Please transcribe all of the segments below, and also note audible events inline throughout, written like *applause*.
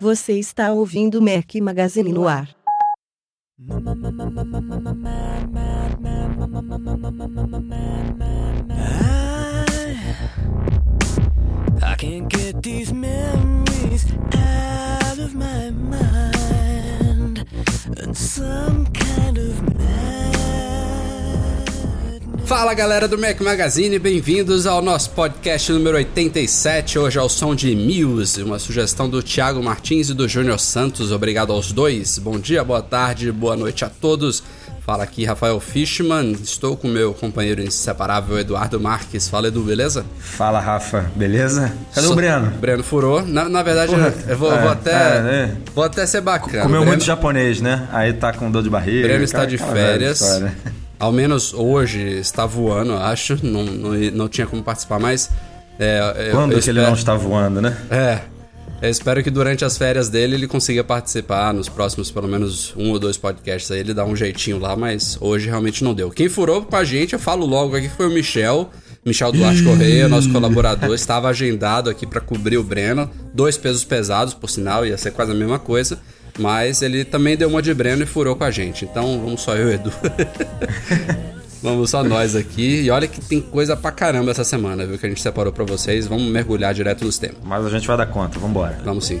Você está ouvindo Mac Magazine no ar. I can't get these memories out of my mind. And some kind of Fala galera do Mac Magazine, bem-vindos ao nosso podcast número 87. Hoje é o som de Muse, uma sugestão do Thiago Martins e do Júnior Santos. Obrigado aos dois. Bom dia, boa tarde, boa noite a todos. Fala aqui Rafael Fishman, estou com meu companheiro inseparável Eduardo Marques. Fala Edu, beleza? Fala Rafa, beleza? Cadê So- o Breno? Breno furou. Na, na verdade, Porra, eu vou, é, vou até, é, é. vou até ser bacana. Comeu Breno, muito japonês, né? Aí tá com dor de barriga. Breno está aquela- de férias. Ao menos hoje está voando, eu acho. Não, não, não tinha como participar mais. É, eu- Quando eu que ele espero- não está voando, né? É. Eu espero que durante as férias dele ele consiga participar nos próximos, pelo menos, um ou dois podcasts aí. Ele dá um jeitinho lá, mas hoje realmente não deu. Quem furou com a gente, eu falo logo aqui, foi o Michel. Michel Duarte Correia, nosso colaborador, estava agendado aqui para cobrir o Breno. Dois pesos pesados, por sinal, ia ser quase a mesma coisa. Mas ele também deu uma de Breno e furou com a gente. Então vamos só eu e Edu. *laughs* vamos só nós aqui. E olha que tem coisa pra caramba essa semana, viu? Que a gente separou pra vocês. Vamos mergulhar direto nos temas. Mas a gente vai dar conta, vambora. Vamos sim.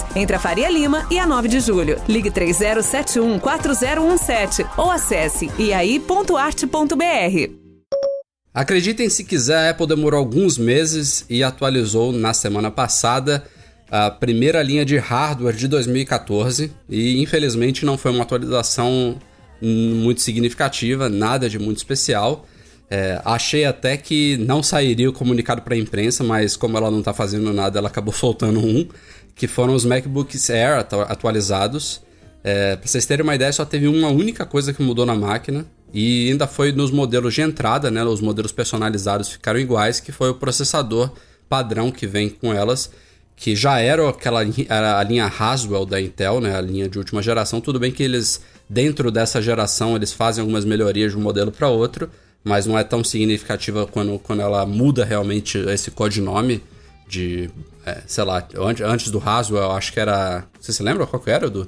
entre a Faria Lima e a 9 de Julho. Ligue 30714017 ou acesse iai.arte.br. Acreditem se quiser, a Apple demorou alguns meses e atualizou na semana passada a primeira linha de hardware de 2014 e infelizmente não foi uma atualização muito significativa, nada de muito especial. É, achei até que não sairia o comunicado para a imprensa, mas como ela não está fazendo nada, ela acabou *laughs* soltando um, que foram os MacBooks Air atu- atualizados. É, pra vocês terem uma ideia, só teve uma única coisa que mudou na máquina. E ainda foi nos modelos de entrada, né? Os modelos personalizados ficaram iguais, que foi o processador padrão que vem com elas, que já era aquela era a linha Haswell da Intel, né? A linha de última geração. Tudo bem que eles, dentro dessa geração, eles fazem algumas melhorias de um modelo para outro, mas não é tão significativa quando, quando ela muda realmente esse codinome de, é, sei lá, antes, antes do Haswell, eu acho que era. Você se lembra qual que era, Edu?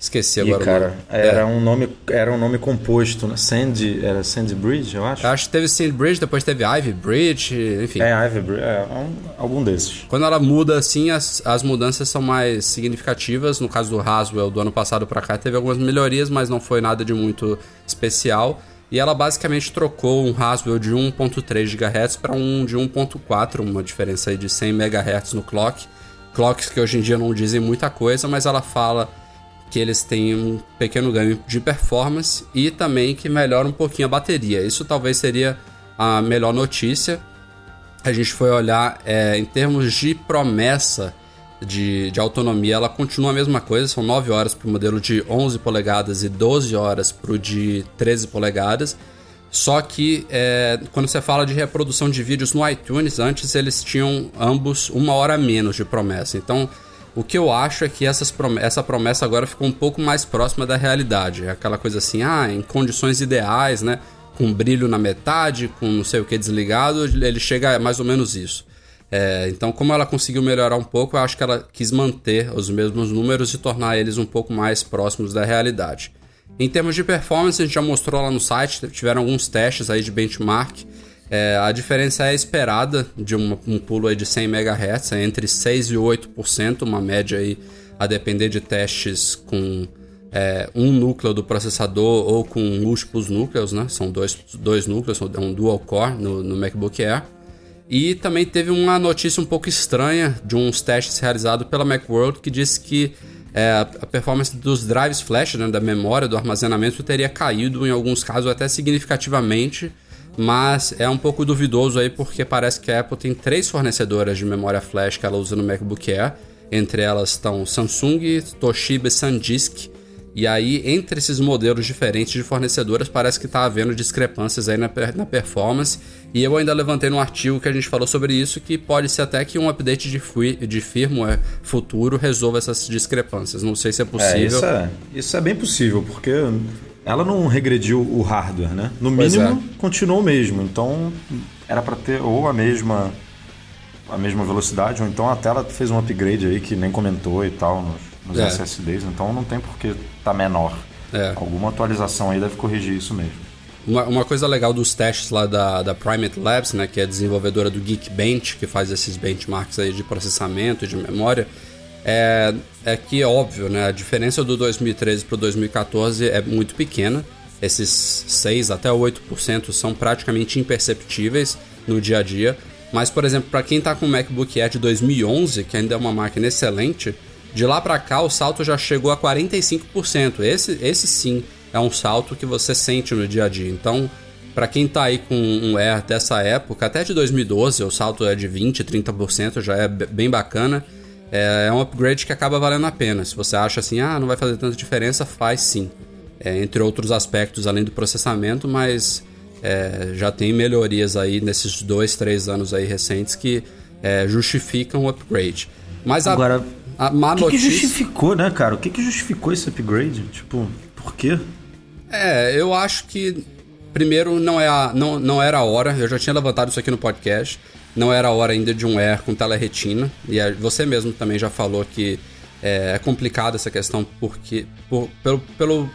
Esqueci agora. cara, nome. era É. um nome, era um nome composto, né? Sandy, era Sandy Bridge, eu acho. Eu acho que teve Sand Bridge, depois teve Ivy Bridge, enfim. É, Ivy Bridge, é, um- algum desses. Quando ela muda assim, as, as mudanças são mais significativas. No caso do Haswell, do ano passado pra cá, teve algumas melhorias, mas não foi nada de muito especial. E ela basicamente trocou um Haswell de 1.3 GHz para um de 1.4, uma diferença aí de 100 MHz no clock. Clocks que hoje em dia não dizem muita coisa, mas ela fala que eles têm um pequeno ganho de performance e também que melhora um pouquinho a bateria. Isso talvez seria a melhor notícia. A gente foi olhar é, em termos de promessa de, de autonomia, ela continua a mesma coisa, são 9 horas para o modelo de 11 polegadas e 12 horas para o de 13 polegadas. Só que é, quando você fala de reprodução de vídeos no iTunes, antes eles tinham ambos uma hora menos de promessa. Então, o que eu acho é que essas prom essa promessa agora ficou um pouco mais próxima da realidade. É aquela coisa assim, ah, em condições ideais, né? Com brilho na metade, com não sei o que desligado, ele chega a mais ou menos isso. É, então, como ela conseguiu melhorar um pouco, eu acho que ela quis manter os mesmos números e tornar eles um pouco mais próximos da realidade. Em termos de performance, a gente já mostrou lá no site, tiveram alguns testes aí de benchmark. É, a diferença é esperada de uma- um pulo aí de 100 MHz, é entre 6% e 8%, uma média aí a depender de testes com é, um núcleo do processador ou com múltiplos núcleos, né? São dois, dois núcleos, é um dual core no, no MacBook Air. E também teve uma notícia um pouco estranha de uns testes realizados pela Macworld que disse que é, a performance dos drives flash, né, da memória, do armazenamento, teria caído em alguns casos até significativamente, mas é um pouco duvidoso aí porque parece que a Apple tem três fornecedoras de memória flash que ela usa no MacBook Air. Entre elas estão Samsung, Toshiba e SanDisk. E aí, entre esses modelos diferentes de fornecedoras, parece que está havendo discrepâncias aí na, na, performance. E eu ainda levantei no artigo que a gente falou sobre isso, que pode ser até que um update de, de firmware futuro resolva essas discrepâncias. Não sei se é possível. É, isso, é, isso é bem possível, porque ela não regrediu o hardware, né? No mínimo, é. continuou o mesmo. Então, era para ter ou a mesma a mesma velocidade, ou então a tela fez um upgrade aí que nem comentou e tal nos, nos é. SSDs, então não tem por que tá menor. É. Alguma atualização aí deve corrigir isso mesmo. Uma, uma, coisa legal dos testes lá da, da Primate Labs, né, que é a desenvolvedora do Geekbench, que faz esses benchmarks aí de processamento e de memória, é, é que, óbvio, né, a diferença do 2013 para o 2014 é muito pequena. Esses 6 até 8% são praticamente imperceptíveis no dia a dia. Mas, por exemplo, para quem está com o MacBook Air de 2011, que ainda é uma máquina excelente, de lá para cá o salto já chegou a 45%. Esse, esse sim é um salto que você sente no dia a dia. Então, para quem está aí com um Air dessa época, até de 2012, o salto é de 20, 30%, já é bem bacana. É, é um upgrade que acaba valendo a pena. Se você acha assim, ah, não vai fazer tanta diferença, faz sim. É, entre outros aspectos, além do processamento, mas é, já tem melhorias aí nesses dois, três anos aí recentes que é, justificam o upgrade. Mas a, Agora, a má o que, notícia... que justificou, né, cara? O que, que justificou esse upgrade? Tipo, por quê? É, eu acho que primeiro não, é a, não, não era a hora, eu já tinha levantado isso aqui no podcast, não era a hora ainda de um Air com tela retina, e você mesmo também já falou que é, é complicado essa questão porque por, pelo, pelo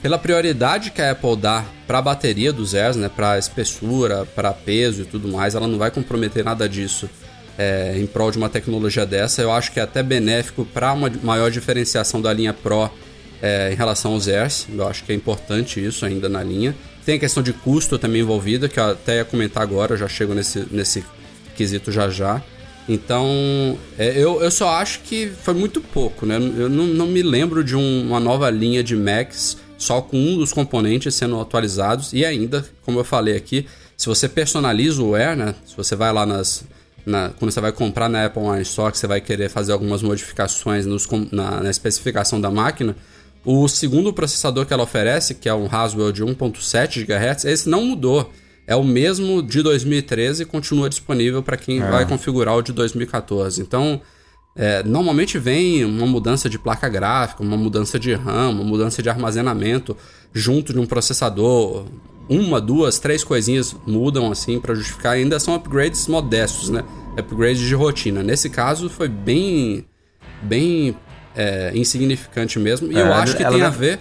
pela prioridade que a Apple dá para a bateria dos Airs, né, para espessura, para peso e tudo mais, ela não vai comprometer nada disso é, em prol de uma tecnologia dessa. Eu acho que é até benéfico para uma maior diferenciação da linha Pro é, em relação aos Airs. Eu acho que é importante isso ainda na linha. Tem a questão de custo também envolvida, que eu até ia comentar agora, já chego nesse, nesse quesito já já. Então, é, eu, eu só acho que foi muito pouco, né? Eu não, não me lembro de um, uma nova linha de Macs só com um dos componentes sendo atualizados e ainda, como eu falei aqui, se você personaliza o Air, né? Se você vai lá nas na, quando você vai comprar na Apple Online Store, que você vai querer fazer algumas modificações nos, na, na, especificação da máquina, o segundo processador que ela oferece, que é um Haswell de 1.7 GHz, esse não mudou. É o mesmo de 2013 e continua disponível para quem é. vai configurar o de 2014. Então, é, normalmente vem uma mudança de placa gráfica, uma mudança de RAM, uma mudança de armazenamento junto de um processador. Uma, duas, três coisinhas mudam assim para justificar. Ainda são upgrades modestos, né? Upgrades de rotina. Nesse caso foi bem, bem é, insignificante mesmo. E é, eu acho que tem a ver.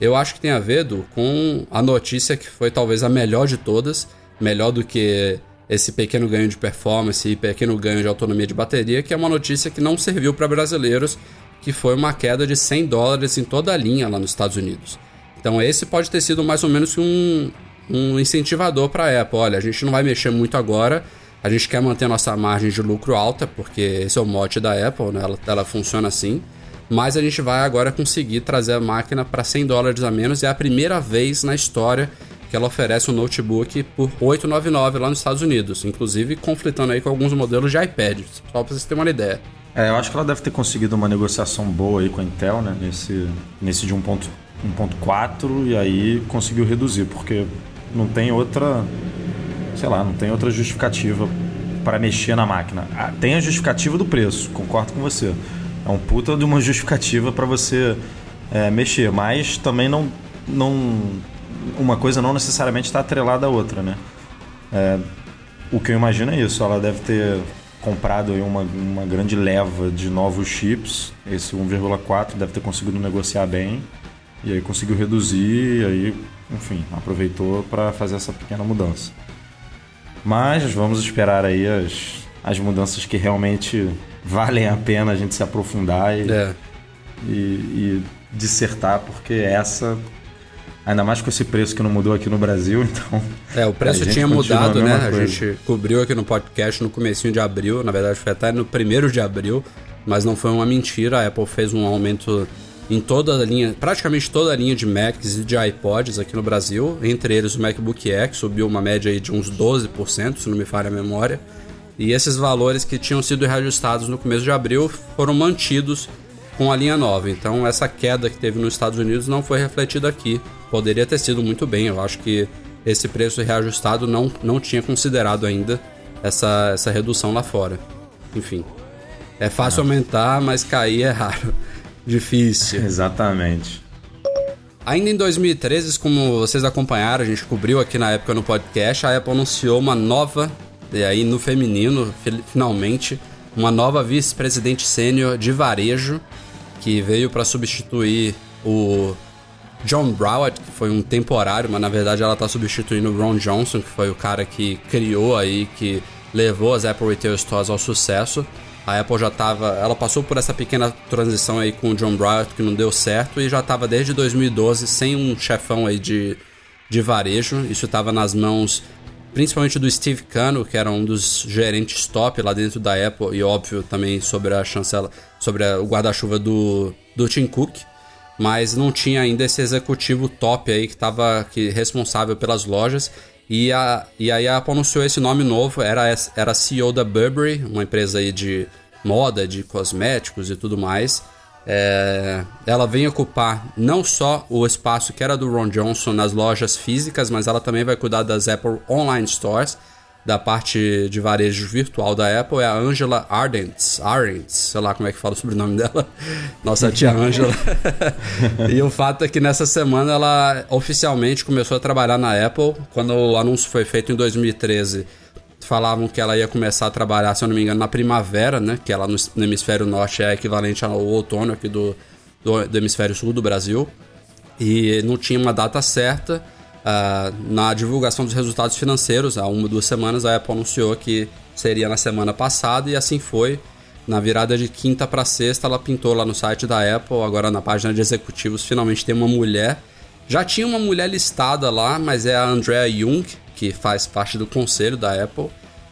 Eu acho que tem a ver, Edu, com a notícia que foi talvez a melhor de todas, melhor do que esse pequeno ganho de performance e pequeno ganho de autonomia de bateria, que é uma notícia que não serviu para brasileiros, que foi uma queda de 100 dólares em toda a linha lá nos Estados Unidos. Então esse pode ter sido mais ou menos um, um incentivador para a Apple. Olha, a gente não vai mexer muito agora, a gente quer manter nossa margem de lucro alta, porque esse é o mote da Apple, né? ela, ela funciona assim. Mas a gente vai agora conseguir trazer a máquina para 100 dólares a menos. É a primeira vez na história que ela oferece um notebook por 899 lá nos Estados Unidos, inclusive conflitando aí com alguns modelos de iPad, só para vocês terem uma ideia. É, eu acho que ela deve ter conseguido uma negociação boa aí com a Intel, né, nesse, nesse de 1.4 e aí conseguiu reduzir, porque não tem outra, sei lá, não tem outra justificativa para mexer na máquina. Ah, tem a justificativa do preço, concordo com você. É um puta de uma justificativa para você é, mexer, mas também não, não uma coisa não necessariamente está atrelada à outra, né? É, o que eu imagino é isso, ela deve ter comprado uma, uma grande leva de novos chips, esse 1,4 deve ter conseguido negociar bem, e aí conseguiu reduzir, e aí, enfim, aproveitou para fazer essa pequena mudança. Mas vamos esperar aí as, as mudanças que realmente valem a pena a gente se aprofundar e, é. e, e dissertar, porque essa Ainda mais com esse preço que não mudou aqui no Brasil, *laughs* então. É, o preço tinha mudado, a né? mesma A coisa. gente cobriu aqui no podcast no comecinho de abril, na verdade foi até no primeiro de abril, mas não foi uma mentira. A Apple fez um aumento em toda a linha, praticamente toda a linha de Macs e de iPods aqui no Brasil, entre eles o MacBook Air, que subiu uma média aí de uns 12%, se não me falha a memória. E esses valores que tinham sido reajustados no começo de abril foram mantidos com a linha nova. Então essa queda que teve nos Estados Unidos não foi refletida aqui. Poderia ter sido muito bem. Eu acho que esse preço reajustado não, não tinha considerado ainda essa, essa redução lá fora. Enfim. É fácil aumentar, mas cair é raro. Difícil. *laughs* Exatamente. Ainda em 2013, como vocês acompanharam, a gente cobriu aqui na época no podcast, a Apple anunciou uma nova, e aí no feminino, fi- finalmente, uma nova vice-presidente sênior de varejo, que veio para substituir o John Broward, que foi um temporário, mas na verdade ela está substituindo o Ron Johnson, que foi o cara que criou aí, que levou as Apple Retail Stores ao sucesso. A Apple já estava, ela passou por essa pequena transição aí com o John Broward que não deu certo e já estava desde 2012 sem um chefão aí de, de varejo. Isso estava nas mãos principalmente do Steve Cano, que era um dos gerentes top lá dentro da Apple e óbvio também sobre a chancela, sobre a- o guarda-chuva do, do Tim Cook mas não tinha ainda esse executivo top aí que estava que responsável pelas lojas. E, a, e aí a Apple anunciou esse nome novo, era, era CEO da Burberry, uma empresa aí de moda, de cosméticos e tudo mais. É, ela vem ocupar não só o espaço que era do Ron Johnson nas lojas físicas, mas ela também vai cuidar das Apple Online Stores, da parte de varejo virtual da Apple, é a Angela Ardents, Arendts, sei lá como é que fala o sobrenome dela, *laughs* nossa tia Angela. *laughs* e o fato é que nessa semana ela oficialmente começou a trabalhar na Apple, quando o anúncio foi feito em 2013 falavam que ela ia começar a trabalhar, se eu não me engano, na primavera, né? Que ela no, no hemisfério norte é equivalente ao outono aqui do, do, do hemisfério sul do Brasil. E não tinha uma data certa. Ah, na divulgação dos resultados financeiros, há uma duas semanas, a Apple anunciou que seria na semana passada e assim foi. Na virada de quinta para sexta, ela pintou lá no site da Apple, agora na página de executivos, finalmente tem uma mulher. Já tinha uma mulher listada lá, mas é a Andrea Jung, que faz parte do conselho da Apple.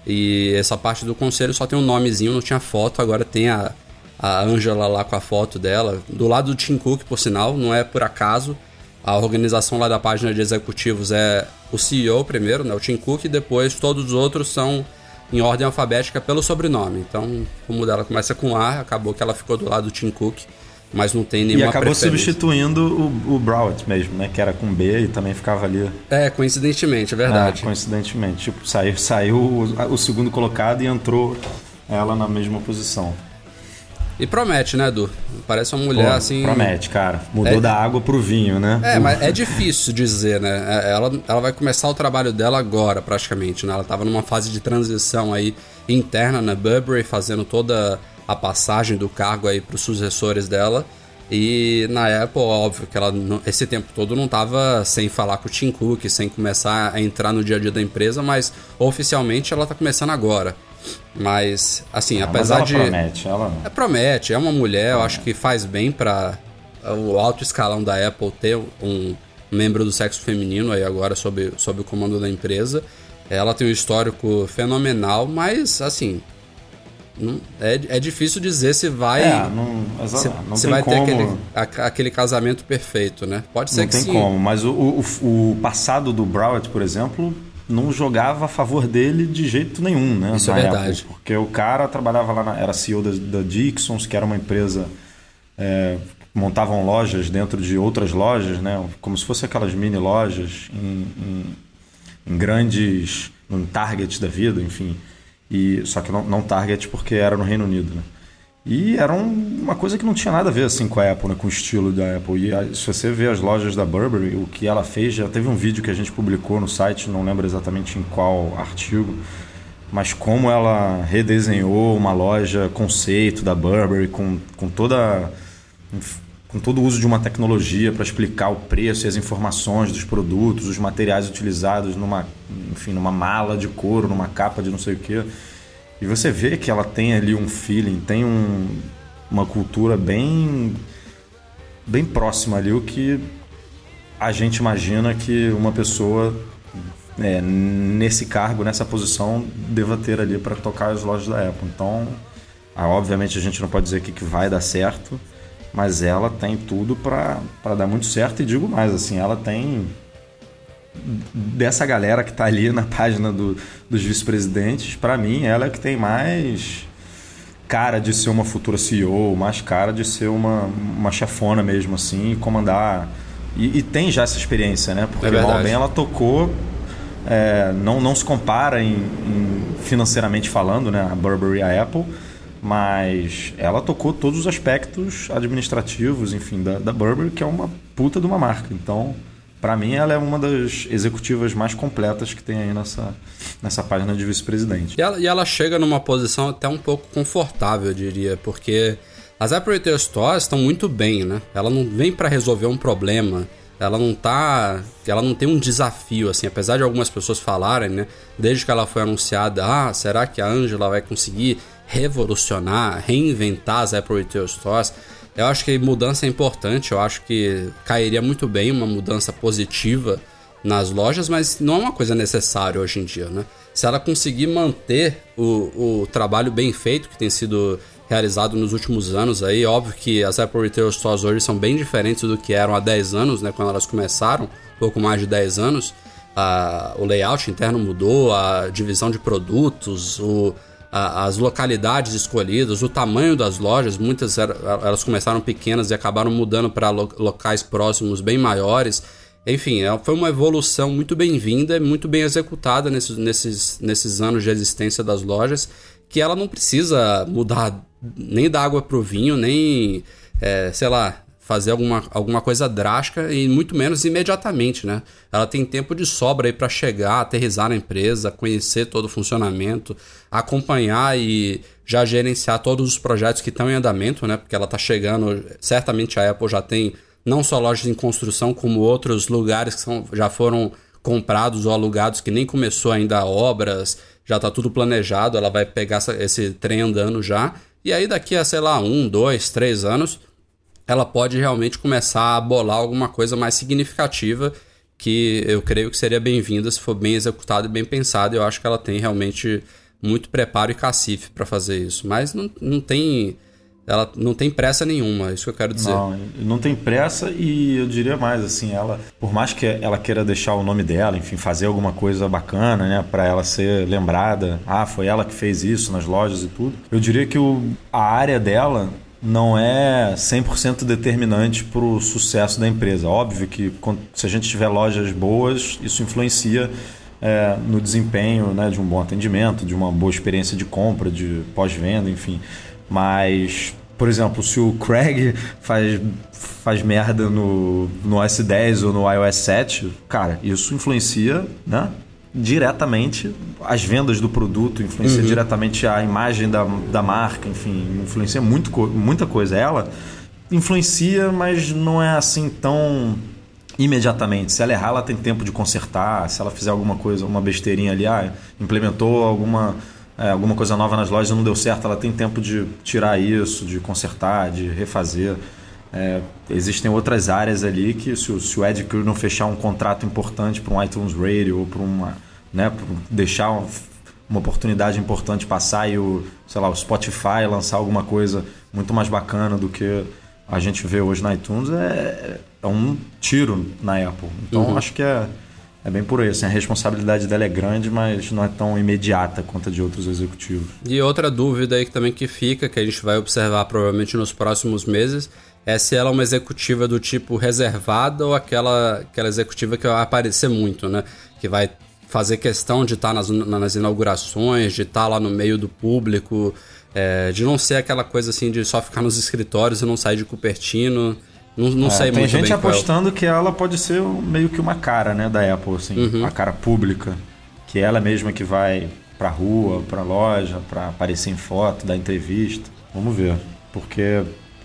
E essa parte do conselho só tem um nomezinho, não tinha foto, agora tem a, a Angela lá com a foto dela. Do lado do Tim Cook, por sinal, não é por acaso. A organização lá da página de executivos é o CEO primeiro, né, o Tim Cook, e depois todos os outros são em ordem alfabética pelo sobrenome. Então, como dela começa com A, acabou que ela ficou do lado do Tim Cook, mas não tem E nenhuma acabou preferência. substituindo o, o Browett mesmo, né? Que era com B e também ficava ali. É, coincidentemente, é verdade. Ah, coincidentemente. Tipo, saiu, saiu o, o segundo colocado e entrou ela na mesma posição. E promete, né, Edu? Parece uma mulher Pô, assim. Promete, cara. Mudou É- da água pro vinho, né? É, mas é difícil dizer, né? É, Ela, ela vai começar o trabalho dela agora, praticamente, né? Ela tava numa fase de transição aí interna na Burberry, fazendo toda a passagem do cargo aí pros sucessores dela. E na Apple, óbvio que ela não- esse tempo todo não tava sem falar com o Tim Cook, sem começar a entrar no dia a dia da empresa, mas oficialmente ela tá começando agora. Mas, assim, Mas apesar ela de. promete, ela... É, promete, é uma mulher, eu acho que faz bem para o alto escalão da Apple ter um membro do sexo feminino aí agora sob, sob o comando da empresa. Ela tem um histórico fenomenal, mas assim. não- é, é difícil dizer se vai. É, não, se, não se tem vai como... ter aquele, a- aquele casamento perfeito, né? Pode ser Não que tem sim. como, mas o, o, o passado do Browett, por exemplo, não jogava a favor dele de jeito nenhum, né? Isso é verdade. Porque o cara trabalhava lá, na, era CEO da, da Dixons, que era uma empresa. é, montavam lojas dentro de outras lojas, né? Como se fosse aquelas mini lojas em, em, em grandes. em Target da vida, enfim. E, só que não, não Target porque era no Reino Unido, né? E era um- uma coisa que não tinha nada a ver assim com a Apple, né? com o estilo da Apple. E a- se você vê as lojas da Burberry, o que ela fez, já teve um vídeo que a gente publicou no site, não lembro exatamente em qual artigo, mas como ela redesenhou uma loja conceito da Burberry com, com toda com todo o uso de uma tecnologia para explicar o preço e as informações dos produtos, os materiais utilizados numa, enfim, numa mala de couro, numa capa de não sei o quê. E você vê que ela tem ali um feeling, tem um, uma cultura bem bem próxima ali, o que a gente imagina que uma pessoa é, nesse cargo, nessa posição, deva ter ali para tocar as lojas da Apple. Então, ah, obviamente a gente não pode dizer que, que vai dar certo, mas ela tem tudo para dar muito certo e digo mais, assim, ela tem dessa galera que está ali na página do, dos vice-presidentes, para mim ela é que tem mais cara de ser uma futura CEO, mais cara de ser uma, uma chefona mesmo assim, comandar e, e tem já essa experiência, né? Porque é mal bem ela tocou é, não, não se compara em, em, financeiramente falando, né? A Burberry e a Apple, mas ela tocou todos os aspectos administrativos, enfim, da, da Burberry, que é uma puta de uma marca. Então, para mim, ela é uma das executivas mais completas que tem aí nessa, nessa página de vice-presidente. E e ela chega numa posição até um pouco confortável, eu diria, porque as Retail Stores estão muito bem, né? Ela não vem para resolver um problema ela não tá. Ela não tem um desafio, assim, apesar de algumas pessoas falarem, né? Desde que ela foi anunciada, ah, será que a Angela vai conseguir revolucionar, reinventar as Apple Retail Stores? Eu acho que mudança é importante, eu acho que cairia muito bem uma mudança positiva nas lojas, mas não é uma coisa necessária hoje em dia, né? Se ela conseguir manter o, o trabalho bem feito que tem sido realizado nos últimos anos aí. Óbvio que as Apple Retail Stores hoje são bem diferentes do que eram há 10 anos, né, quando elas começaram, pouco mais de 10 anos. Ah, o layout interno mudou, a divisão de produtos, o, as localidades escolhidas, o tamanho das lojas, muitas elas começaram pequenas e acabaram mudando para lo, locais próximos bem maiores. Enfim, é, foi uma evolução muito bem-vinda muito bem executada nesses, nesses, nesses anos de existência das lojas, que ela não precisa mudar nem dar água pro vinho, nem, é, sei lá, fazer alguma, alguma coisa drástica e muito menos imediatamente, né? Ela tem tempo de sobra aí para chegar, aterrizar na empresa, conhecer todo o funcionamento, acompanhar e já gerenciar todos os projetos que estão em andamento, né? Porque ela está chegando, certamente a Apple já tem não só lojas em construção, como outros lugares que são, já foram comprados ou alugados que nem começou ainda obras, já está tudo planejado, ela vai pegar essa, esse trem andando já e aí, daqui a, sei lá, um, dois, três anos, ela pode realmente começar a bolar alguma coisa mais significativa que eu creio que seria bem-vinda se for bem executada e bem pensada. Eu acho que ela tem realmente muito preparo e cacife para fazer isso. Mas não, não tem ela não tem pressa nenhuma, é isso que eu quero dizer. Não, não tem pressa e eu diria mais assim, ela, por mais que ela queira deixar o nome dela, enfim, fazer alguma coisa bacana, né, para ela ser lembrada, ah, foi ela que fez isso nas lojas e tudo. Eu diria que o, a área dela não é 100% determinante para o sucesso da empresa. Óbvio que se a gente tiver lojas boas, isso influencia é, no desempenho né, de um bom atendimento, de uma boa experiência de compra, de pós-venda, enfim. Mas, por exemplo, se o Craig faz, faz merda no, no OS 10 ou no iOS 7, cara, isso influencia, né? Diretamente as vendas do produto, influencia uhum. diretamente a imagem da, da marca, enfim, influencia muito, muita coisa. Ela influencia, mas não é assim tão imediatamente. Se ela errar, ela tem tempo de consertar. Se ela fizer alguma coisa, uma besteirinha ali, ah, implementou alguma é, alguma coisa nova nas lojas não deu certo, ela tem tempo de tirar isso, de consertar, de refazer. É, existem outras áreas ali que se o, se o Ed Crew não fechar um contrato importante para um iTunes Radio ou para uma, né, deixar uma, uma oportunidade importante passar e o, sei lá, o Spotify lançar alguma coisa muito mais bacana do que a gente vê hoje na iTunes é, é um tiro na Apple. Então uhum. acho que é é bem por aí, assim, a responsabilidade dela é grande, mas não é tão imediata quanto a de outros executivos. E outra dúvida aí que também que fica, que a gente vai observar provavelmente nos próximos meses, é se ela é uma executiva do tipo reservada ou aquela, aquela executiva que vai aparecer muito, né? Que vai fazer questão de estar nas, nas inaugurações, de estar lá no meio do público, é, de não ser aquela coisa assim de só ficar nos escritórios e não sair de Cupertino. Não, não é, sei tem muito gente bem apostando é. que ela pode ser meio que uma cara, né, da Apple, assim, uhum. uma cara pública, que ela mesma que vai pra rua, pra loja, pra aparecer em foto, dar entrevista. Vamos ver, porque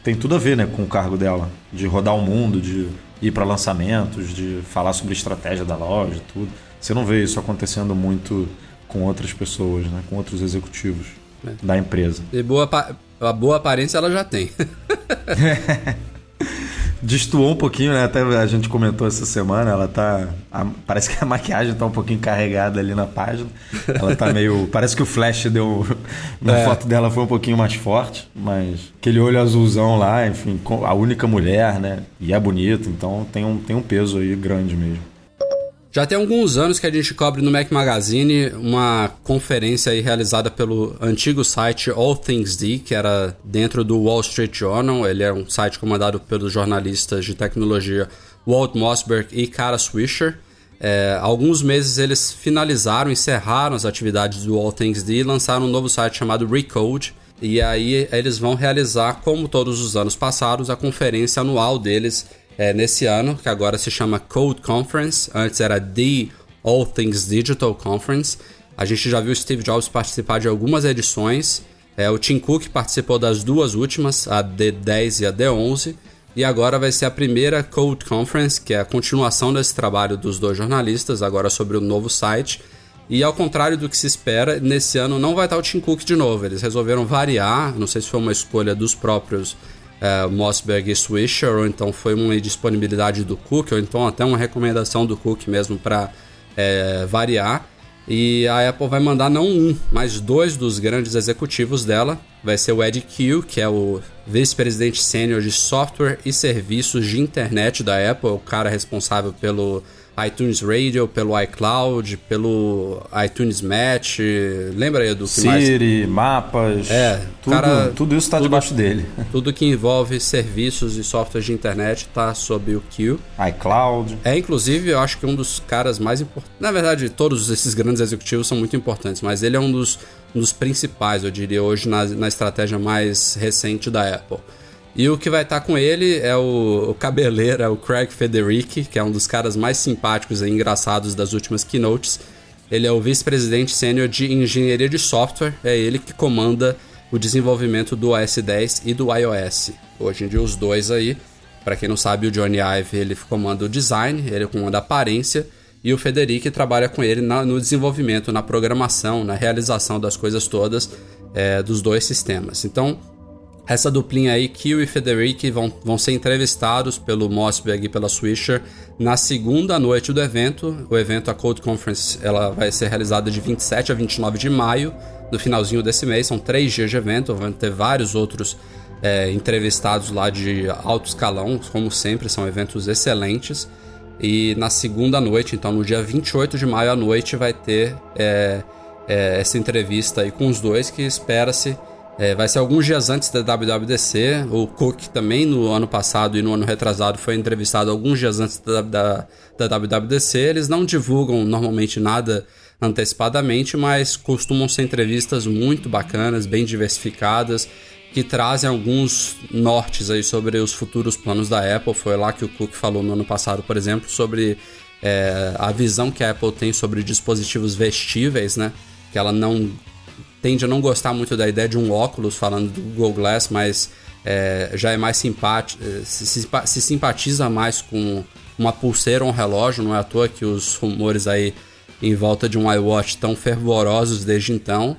tem tudo a ver, né, com o cargo dela, de rodar o mundo, de ir para lançamentos, de falar sobre estratégia da loja, tudo. Você não vê isso acontecendo muito com outras pessoas, né, com outros executivos é. da empresa. E boa a boa aparência ela já tem. *laughs* destoou um pouquinho, né? Até a gente comentou essa semana, ela tá. a- parece que a *laughs* maquiagem tá um pouquinho carregada ali na página. Ela tá meio. parece que o flash deu. *laughs* Na É. foto dela foi um pouquinho mais forte, mas aquele olho azulzão lá, enfim, a única mulher, né? E é bonito, então tem um, tem um peso aí grande mesmo. Já tem alguns anos que a gente cobre no Mac Magazine uma conferência realizada pelo antigo site All Things D, que era dentro do Wall Street Journal. Ele é um site comandado pelos jornalistas de tecnologia Walt Mossberg e Cara Swisher. É, alguns meses eles finalizaram, encerraram as atividades do All Things D e lançaram um novo site chamado Recode. E aí eles vão realizar, como todos os anos passados, a conferência anual deles é, nesse ano, que agora se chama Code Conference. Antes era The All Things Digital Conference. A gente já viu Steve Jobs participar de algumas edições. É, o Tim Cook participou das duas últimas, a D10 e a D11. E agora vai ser a primeira Code Conference, que é a continuação desse trabalho dos dois jornalistas, agora sobre o novo site. E ao contrário do que se espera, nesse ano não vai estar o Tim Cook de novo. Eles resolveram variar, não sei se foi uma escolha dos próprios eh, Mossberg e Swisher, ou então foi uma disponibilidade do Cook, ou então até uma recomendação do Cook mesmo para variar. E a Apple vai mandar não um, mas dois dos grandes executivos dela. Vai ser o Ed Q, que é o vice-presidente sênior de software e serviços de internet da Apple, o cara responsável pelo iTunes Radio, pelo iCloud, pelo iTunes Match. Lembra aí do que mais? Siri, mapas. É, tudo, cara, tudo isso tá tudo- debaixo dele. *laughs* Tudo que envolve serviços e softwares de internet está sob o Q. iCloud. É, inclusive, eu acho que um dos caras mais importantes. Na verdade, todos esses grandes executivos são muito importantes, mas ele é um dos, um dos principais, eu diria, hoje na, na estratégia mais recente da Apple. E o que vai estar com ele é o, o cabeleiro, é o Craig Federici, que é um dos caras mais simpáticos e engraçados das últimas keynotes. Ele é o vice-presidente sênior de engenharia de software, é ele que comanda o desenvolvimento do OS 10 e do iOS. Hoje em dia, os dois aí. Para quem não sabe, o Johnny Ive ele comanda o design, ele comanda a aparência, e o Federici trabalha com ele na- no desenvolvimento, na programação, na realização das coisas todas é, dos dois sistemas. Então, essa duplinha aí, Kill e Federici, vão, vão ser entrevistados pelo Mossberg e pela Swisher na segunda noite do evento. O evento, a Code Conference, ela vai ser realizada de 27 a 29 de maio, no finalzinho desse mês. São três dias de evento, vão ter vários outros é, entrevistados lá de alto escalão, como sempre, são eventos excelentes. E na segunda noite, então no dia 28 de maio à noite, vai ter é, é, essa entrevista aí com os dois que espera-se. É, vai ser alguns dias antes da WWDC. O Cook também no ano passado e no ano retrasado foi entrevistado alguns dias antes da, da, da WWDC. Eles não divulgam normalmente nada antecipadamente, mas costumam ser entrevistas muito bacanas, bem diversificadas, que trazem alguns nortes aí sobre os futuros planos da Apple. Foi lá que o Cook falou no ano passado, por exemplo, sobre é, a visão que a Apple tem sobre dispositivos vestíveis, né? Que ela não tende a não gostar muito da ideia de um óculos, falando do Google Glass, mas é, já é mais simpático, se, se, se simpatiza mais com uma pulseira ou um relógio, não é à toa que os rumores aí em volta de um iWatch estão fervorosos desde então.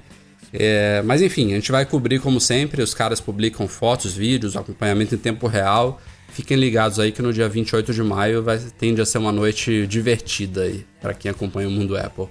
É, mas enfim, a gente vai cobrir como sempre, os caras publicam fotos, vídeos, acompanhamento em tempo real. Fiquem ligados aí que no dia 28 de maio vai, tende a ser uma noite divertida aí para quem acompanha o mundo Apple.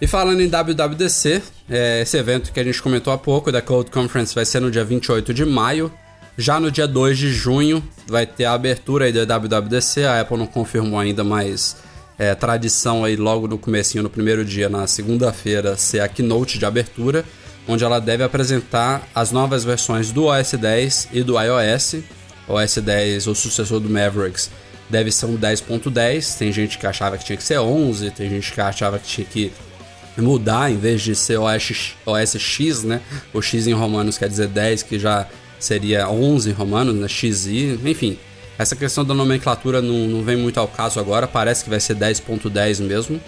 E falando em WWDC, é, esse evento que a gente comentou há pouco, da Code Conference, vai ser no dia 28 de maio. Já no dia 2 de junho vai ter a abertura aí da WWDC, a Apple não confirmou ainda, mas é, tradição aí logo no comecinho, no primeiro dia, na segunda-feira, ser a keynote de abertura, onde ela deve apresentar as novas versões do OS 10 e do iOS. O OS 10, o sucessor do Mavericks, deve ser um 10.10. Tem gente que achava que tinha que ser 11, tem gente que achava que tinha que mudar, em vez de ser OS, X, né? O X em romanos quer dizer 10, que já seria 11 em romanos, né? XI, enfim. Essa questão da nomenclatura não, não vem muito ao caso agora, parece que vai ser 10.10 mesmo.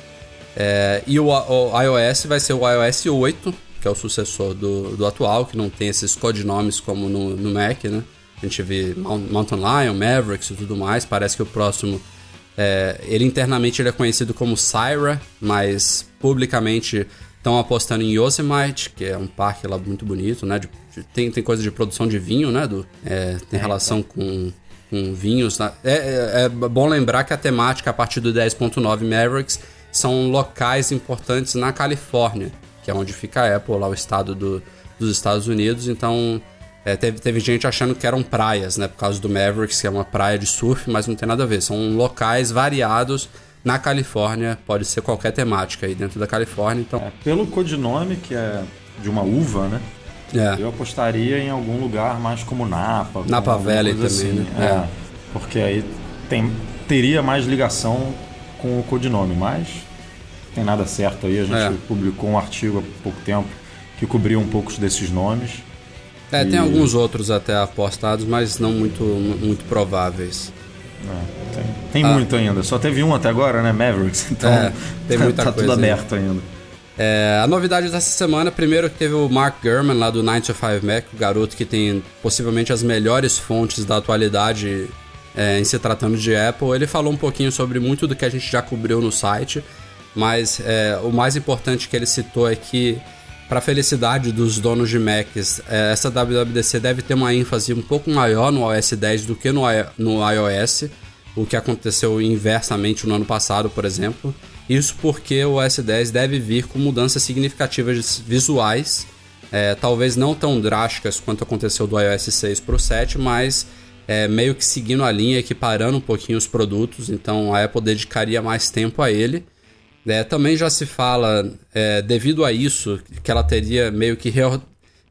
É, e o, o, iOS vai ser o iOS 8, que é o sucessor do, do atual, que não tem esses codinomes como no, no Mac, né? A gente vê Mountain Lion, Mavericks e tudo mais. Parece que o próximo. É, ele internamente ele é conhecido como Syra, mas publicamente estão apostando em Yosemite, que é um parque lá muito bonito, né? De, de, tem, tem coisa de produção de vinho, né? Do, é, tem relação com com vinhos. né? É, é- é bom lembrar que a temática a partir do 10.9 Mavericks são locais importantes na Califórnia, que é onde fica a Apple, lá o estado do- dos Estados Unidos. Então, é, teve, teve gente achando que eram praias, né? Por causa do Mavericks, que é uma praia de surf, mas não tem nada a ver. São locais variados na Califórnia, pode ser qualquer temática aí dentro da Califórnia. Então, É, pelo codinome, que é de uma uva, né? é. Eu apostaria em algum lugar mais como Napa. Napa Valley também, assim. né? É, porque aí tem, teria mais ligação com o codinome, mas tem nada certo aí. A gente É. publicou um artigo há pouco tempo que cobria um pouco desses nomes. É, tem E- alguns outros até apostados, mas não muito, muito prováveis. É, tem tem Ah. muito ainda. Só teve um até agora, né? Mavericks. *laughs* Então É, tem muita tá coisa tudo aberto ainda. É, a novidade dessa semana, primeiro que teve o Mark Gurman lá do 9 to 5 Mac, o garoto que tem possivelmente as melhores fontes da atualidade é, em se tratando de Apple. Ele falou um pouquinho sobre muito do que a gente já cobriu no site, mas é, o mais importante que ele citou é que, para felicidade dos donos de Macs, é, essa WWDC deve ter uma ênfase um pouco maior no OS 10 do que no, iOS, o que aconteceu inversamente no ano passado, por exemplo. Isso porque o OS 10 deve vir com mudanças significativas visuais, é, talvez não tão drásticas quanto aconteceu do iOS 6 para o 7, mas é, meio que seguindo a linha, equiparando um pouquinho os produtos, então a Apple dedicaria mais tempo a ele. É, também já se fala, é, devido a isso, que ela teria meio que reor-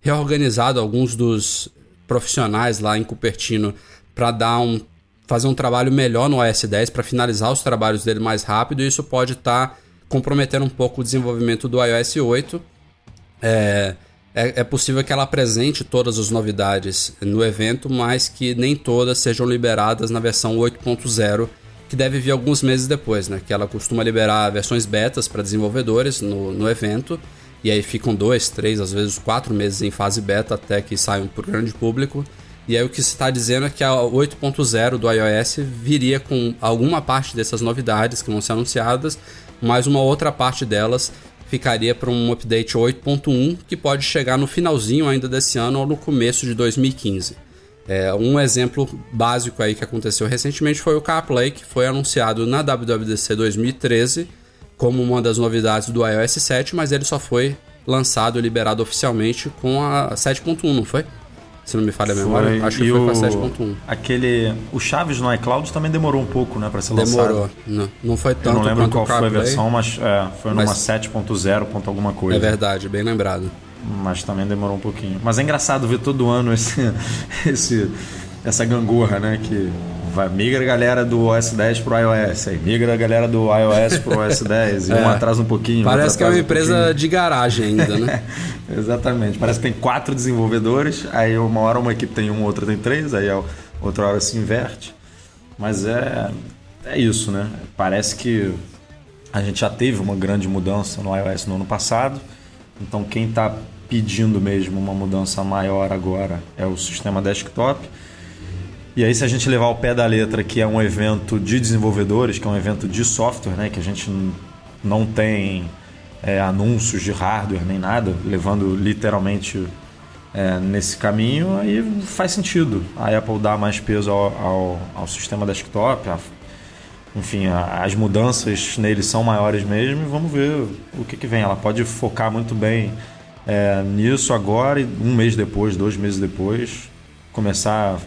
reorganizado alguns dos profissionais lá em Cupertino para dar um fazer um trabalho melhor no OS 10 para finalizar os trabalhos dele mais rápido e isso pode estar comprometendo um pouco o desenvolvimento do iOS 8. É, é, é possível que ela apresente todas as novidades no evento, mas que nem todas sejam liberadas na versão 8.0, que deve vir alguns meses depois, né? Que ela costuma liberar versões betas para desenvolvedores no, no evento, e aí ficam dois, três, às vezes quatro meses em fase beta até que saiam para o grande público. E aí o que se está dizendo é que a 8.0 do iOS viria com alguma parte dessas novidades que vão ser anunciadas, mas uma outra parte delas ficaria para um update 8.1 que pode chegar no finalzinho ainda desse ano ou no começo de 2015. É, um exemplo básico aí que aconteceu recentemente foi o CarPlay, que foi anunciado na WWDC 2013 como uma das novidades do iOS 7, mas ele só foi lançado e liberado oficialmente com a 7.1, não foi? Se não me falha a memória, Foi, acho que e foi com a o- 7.1. Aquele. O Chaves no iCloud também demorou um pouco, né, para ser Demorou. lançado. Não, não foi Eu tanto não lembro quanto qual o foi a versão, mas é, foi numa Mas- 7.0. ponto alguma coisa. É verdade, bem lembrado. Mas também demorou um pouquinho. Mas é engraçado ver todo ano esse, *laughs* esse, essa gangorra, né? Que vai, migra a galera do OS 10 pro iOS, aí migra a galera do iOS pro OS 10, e *laughs* um atrasa um pouquinho. É. Parece que é uma um empresa pouquinho. de garagem ainda, né? *laughs* Exatamente. Parece que tem quatro desenvolvedores, aí uma hora uma equipe tem um, outra tem três, aí a outra hora se inverte. Mas é, é isso, né? Parece que a gente já teve uma grande mudança no iOS no ano passado. Então quem está pedindo mesmo uma mudança maior agora é o sistema desktop. E aí se a gente levar ao pé da letra que é um evento de desenvolvedores, que é um evento de software, né, que a gente não tem é, anúncios de hardware nem nada, levando literalmente é, nesse caminho, aí faz sentido a Apple dar mais peso ao, ao, ao sistema desktop, a- enfim, as mudanças nele são maiores mesmo e vamos ver o que, que vem. Ela pode focar muito bem é, nisso agora e um mês depois, dois meses depois, começar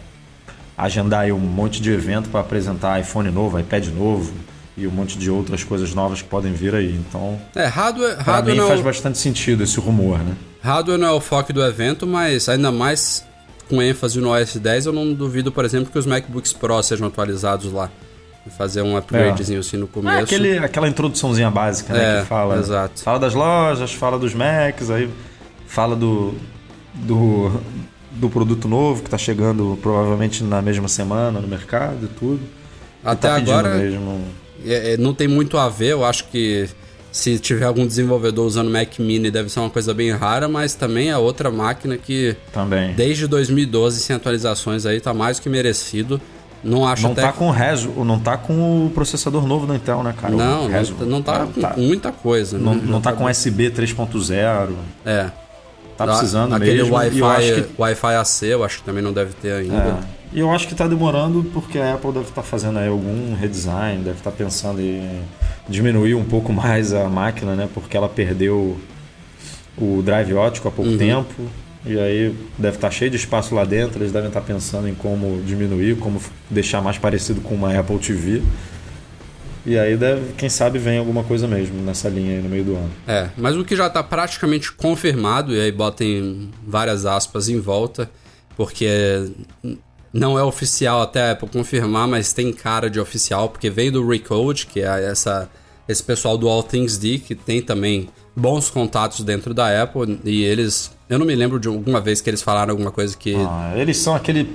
a agendar aí um monte de evento para apresentar iPhone novo, iPad novo e um monte de outras coisas novas que podem vir aí. Então, É, hardware, para hardware, mim não, faz bastante sentido esse rumor, né? hardware não é o foco do evento, mas ainda mais com ênfase no OS 10, eu não duvido, por exemplo, que os MacBooks Pro sejam atualizados lá. Fazer um upgradezinho assim no É começo. aquele, aquela introduçãozinha básica, né? É, que fala, exato. fala das lojas, fala dos Macs, aí fala do, do, do produto novo que está chegando provavelmente na mesma semana no mercado e tudo. Até tá agora, mesmo. É, é, não tem muito a ver, eu acho que se tiver algum desenvolvedor usando Mac Mini deve ser uma coisa bem rara, mas também é outra máquina que Também. desde 2012 sem atualizações aí tá mais que merecido. Não acho Não tá com o Rezo, não tá com o processador novo da Intel, né, cara? não, O Rezo- não, não tá com muita coisa. não, né? não tá com USB 3.0. É. Tá precisando Aquele mesmo. e acho Wi-Fi que Wi-Fi AC, eu acho que também não deve ter ainda. É, E eu acho que está demorando porque a Apple deve estar tá fazendo aí algum redesign, deve estar tá pensando em diminuir um pouco *laughs* mais a máquina, né? Porque ela perdeu o drive ótico há pouco uhum. tempo. E aí deve estar tá cheio de espaço lá dentro, eles devem estar tá pensando em como diminuir, como deixar mais parecido com uma Apple TV. E aí deve, quem sabe vem alguma coisa mesmo nessa linha aí no meio do ano. É, mas o que já está praticamente confirmado, e aí botem várias aspas em volta, porque não é oficial até a Apple confirmar, mas tem cara de oficial, porque veio do Recode, que é essa, esse pessoal do All Things D, que tem também bons contatos dentro da Apple, e eles. Eu não me lembro de alguma vez que eles falaram alguma coisa que. Ah, eles são aquele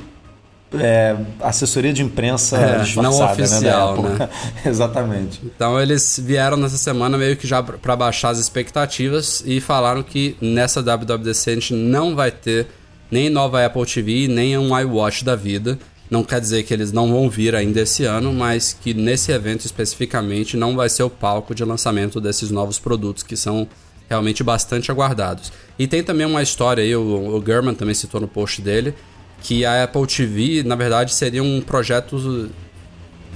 é, assessoria de imprensa é, não né, oficial, né? né? *laughs* Exatamente. Então eles vieram nessa semana meio que já para baixar as expectativas e falaram que nessa WWDC a gente não vai ter nem nova Apple TV, nem um iWatch da vida. Não quer dizer que eles não vão vir ainda esse ano, mas que nesse evento especificamente não vai ser o palco de lançamento desses novos produtos que são realmente bastante aguardados. E tem também uma história aí, o, o German também citou no post dele, que a Apple TV, na verdade, seria um projeto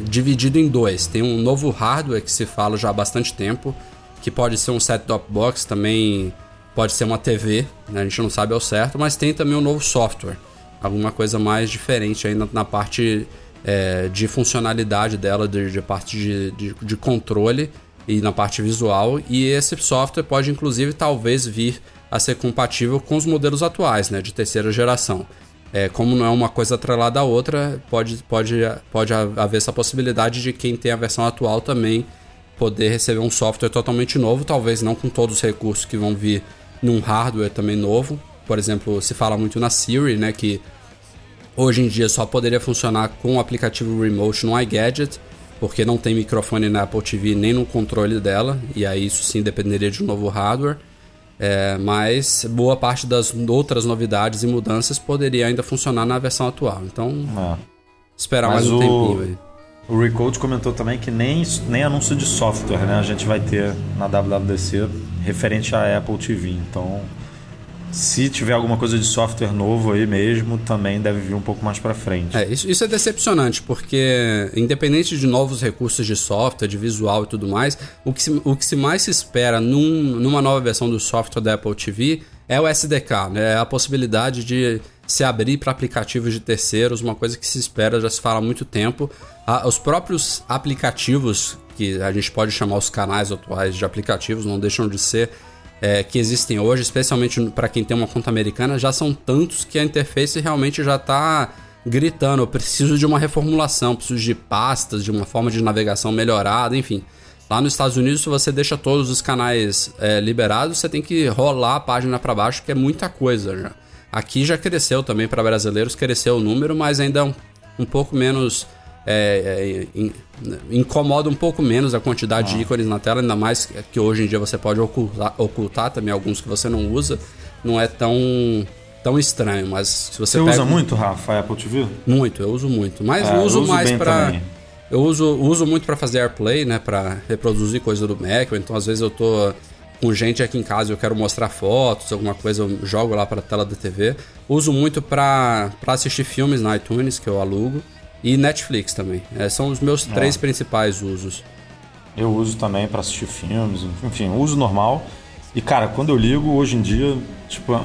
dividido em dois. Tem um novo hardware que se fala já há bastante tempo, que pode ser um set-top box, também pode ser uma TV, né? a gente não sabe ao certo, mas tem também um novo software, alguma coisa mais diferente aí na, na parte é, de funcionalidade dela, de, de parte de, de, de controle e na parte visual. E esse software pode, inclusive, talvez vir a ser compatível com os modelos atuais, né, de terceira geração. É, como não é uma coisa atrelada à outra, pode, pode, pode haver essa possibilidade de quem tem a versão atual também poder receber um software totalmente novo, talvez não com todos os recursos que vão vir num hardware também novo. Por exemplo, se fala muito na Siri, né, que hoje em dia só poderia funcionar com o aplicativo Remote no iGadget, porque não tem microfone na Apple TV nem no controle dela, e aí isso sim dependeria de um novo hardware. É, mas boa parte das outras novidades e mudanças poderia ainda funcionar na versão atual. Então, é. esperar mas mais um o... tempinho aí. O Recode comentou também que nem, nem anúncio de software né, a gente vai ter na WWDC referente à Apple TV. Então, se tiver alguma coisa de software novo aí mesmo, também deve vir um pouco mais para frente. É, isso, isso, é decepcionante, porque independente de novos recursos de software, de visual e tudo mais, o que se, o que se mais se espera num, numa nova versão do software da Apple TV é o SDK, né? É a possibilidade de se abrir para aplicativos de terceiros, uma coisa que se espera, já se fala há muito tempo. Ah, os próprios aplicativos, que a gente pode chamar os canais atuais de aplicativos, não deixam de ser é, que existem hoje, especialmente para quem tem uma conta americana, já são tantos que a interface realmente já está gritando: eu preciso de uma reformulação, preciso de pastas, de uma forma de navegação melhorada, enfim. Lá nos Estados Unidos, se você deixa todos os canais é, liberados, você tem que rolar a página para baixo, que é muita coisa já. Aqui já cresceu também para brasileiros, cresceu o número, mas ainda é um, um pouco menos é, é, incomoda um pouco menos a quantidade ah. de ícones na tela, ainda mais que hoje em dia você pode ocultar, ocultar também alguns que você não usa. Não é tão tão estranho, mas se você, você usa muito, Rafa, a Apple TV? Muito, eu uso muito, mas é, uso mais para eu uso, uso muito para fazer AirPlay, né, para reproduzir coisa do Mac, ou então às vezes eu tô com gente aqui em casa, eu quero mostrar fotos, alguma coisa, eu jogo lá para a tela da TV. Uso muito para assistir filmes na iTunes que eu alugo. E Netflix também. É, são os meus é. três principais usos. Eu uso também para assistir filmes, enfim, uso normal. E cara, quando eu ligo hoje em dia, tipo,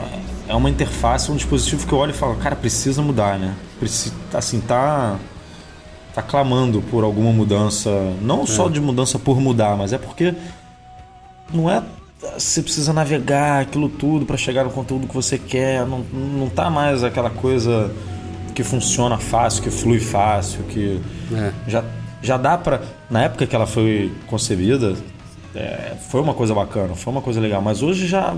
é uma interface, um dispositivo que eu olho e falo, cara, precisa mudar, né? Precisa, assim, tá tá clamando por alguma mudança, não é. só de mudança por mudar, mas é porque não é você precisa navegar aquilo tudo para chegar no conteúdo que você quer, não, não tá mais aquela coisa que funciona fácil, que flui fácil, que é. já, já dá para na época que ela foi concebida é, foi uma coisa bacana, foi uma coisa legal, mas hoje já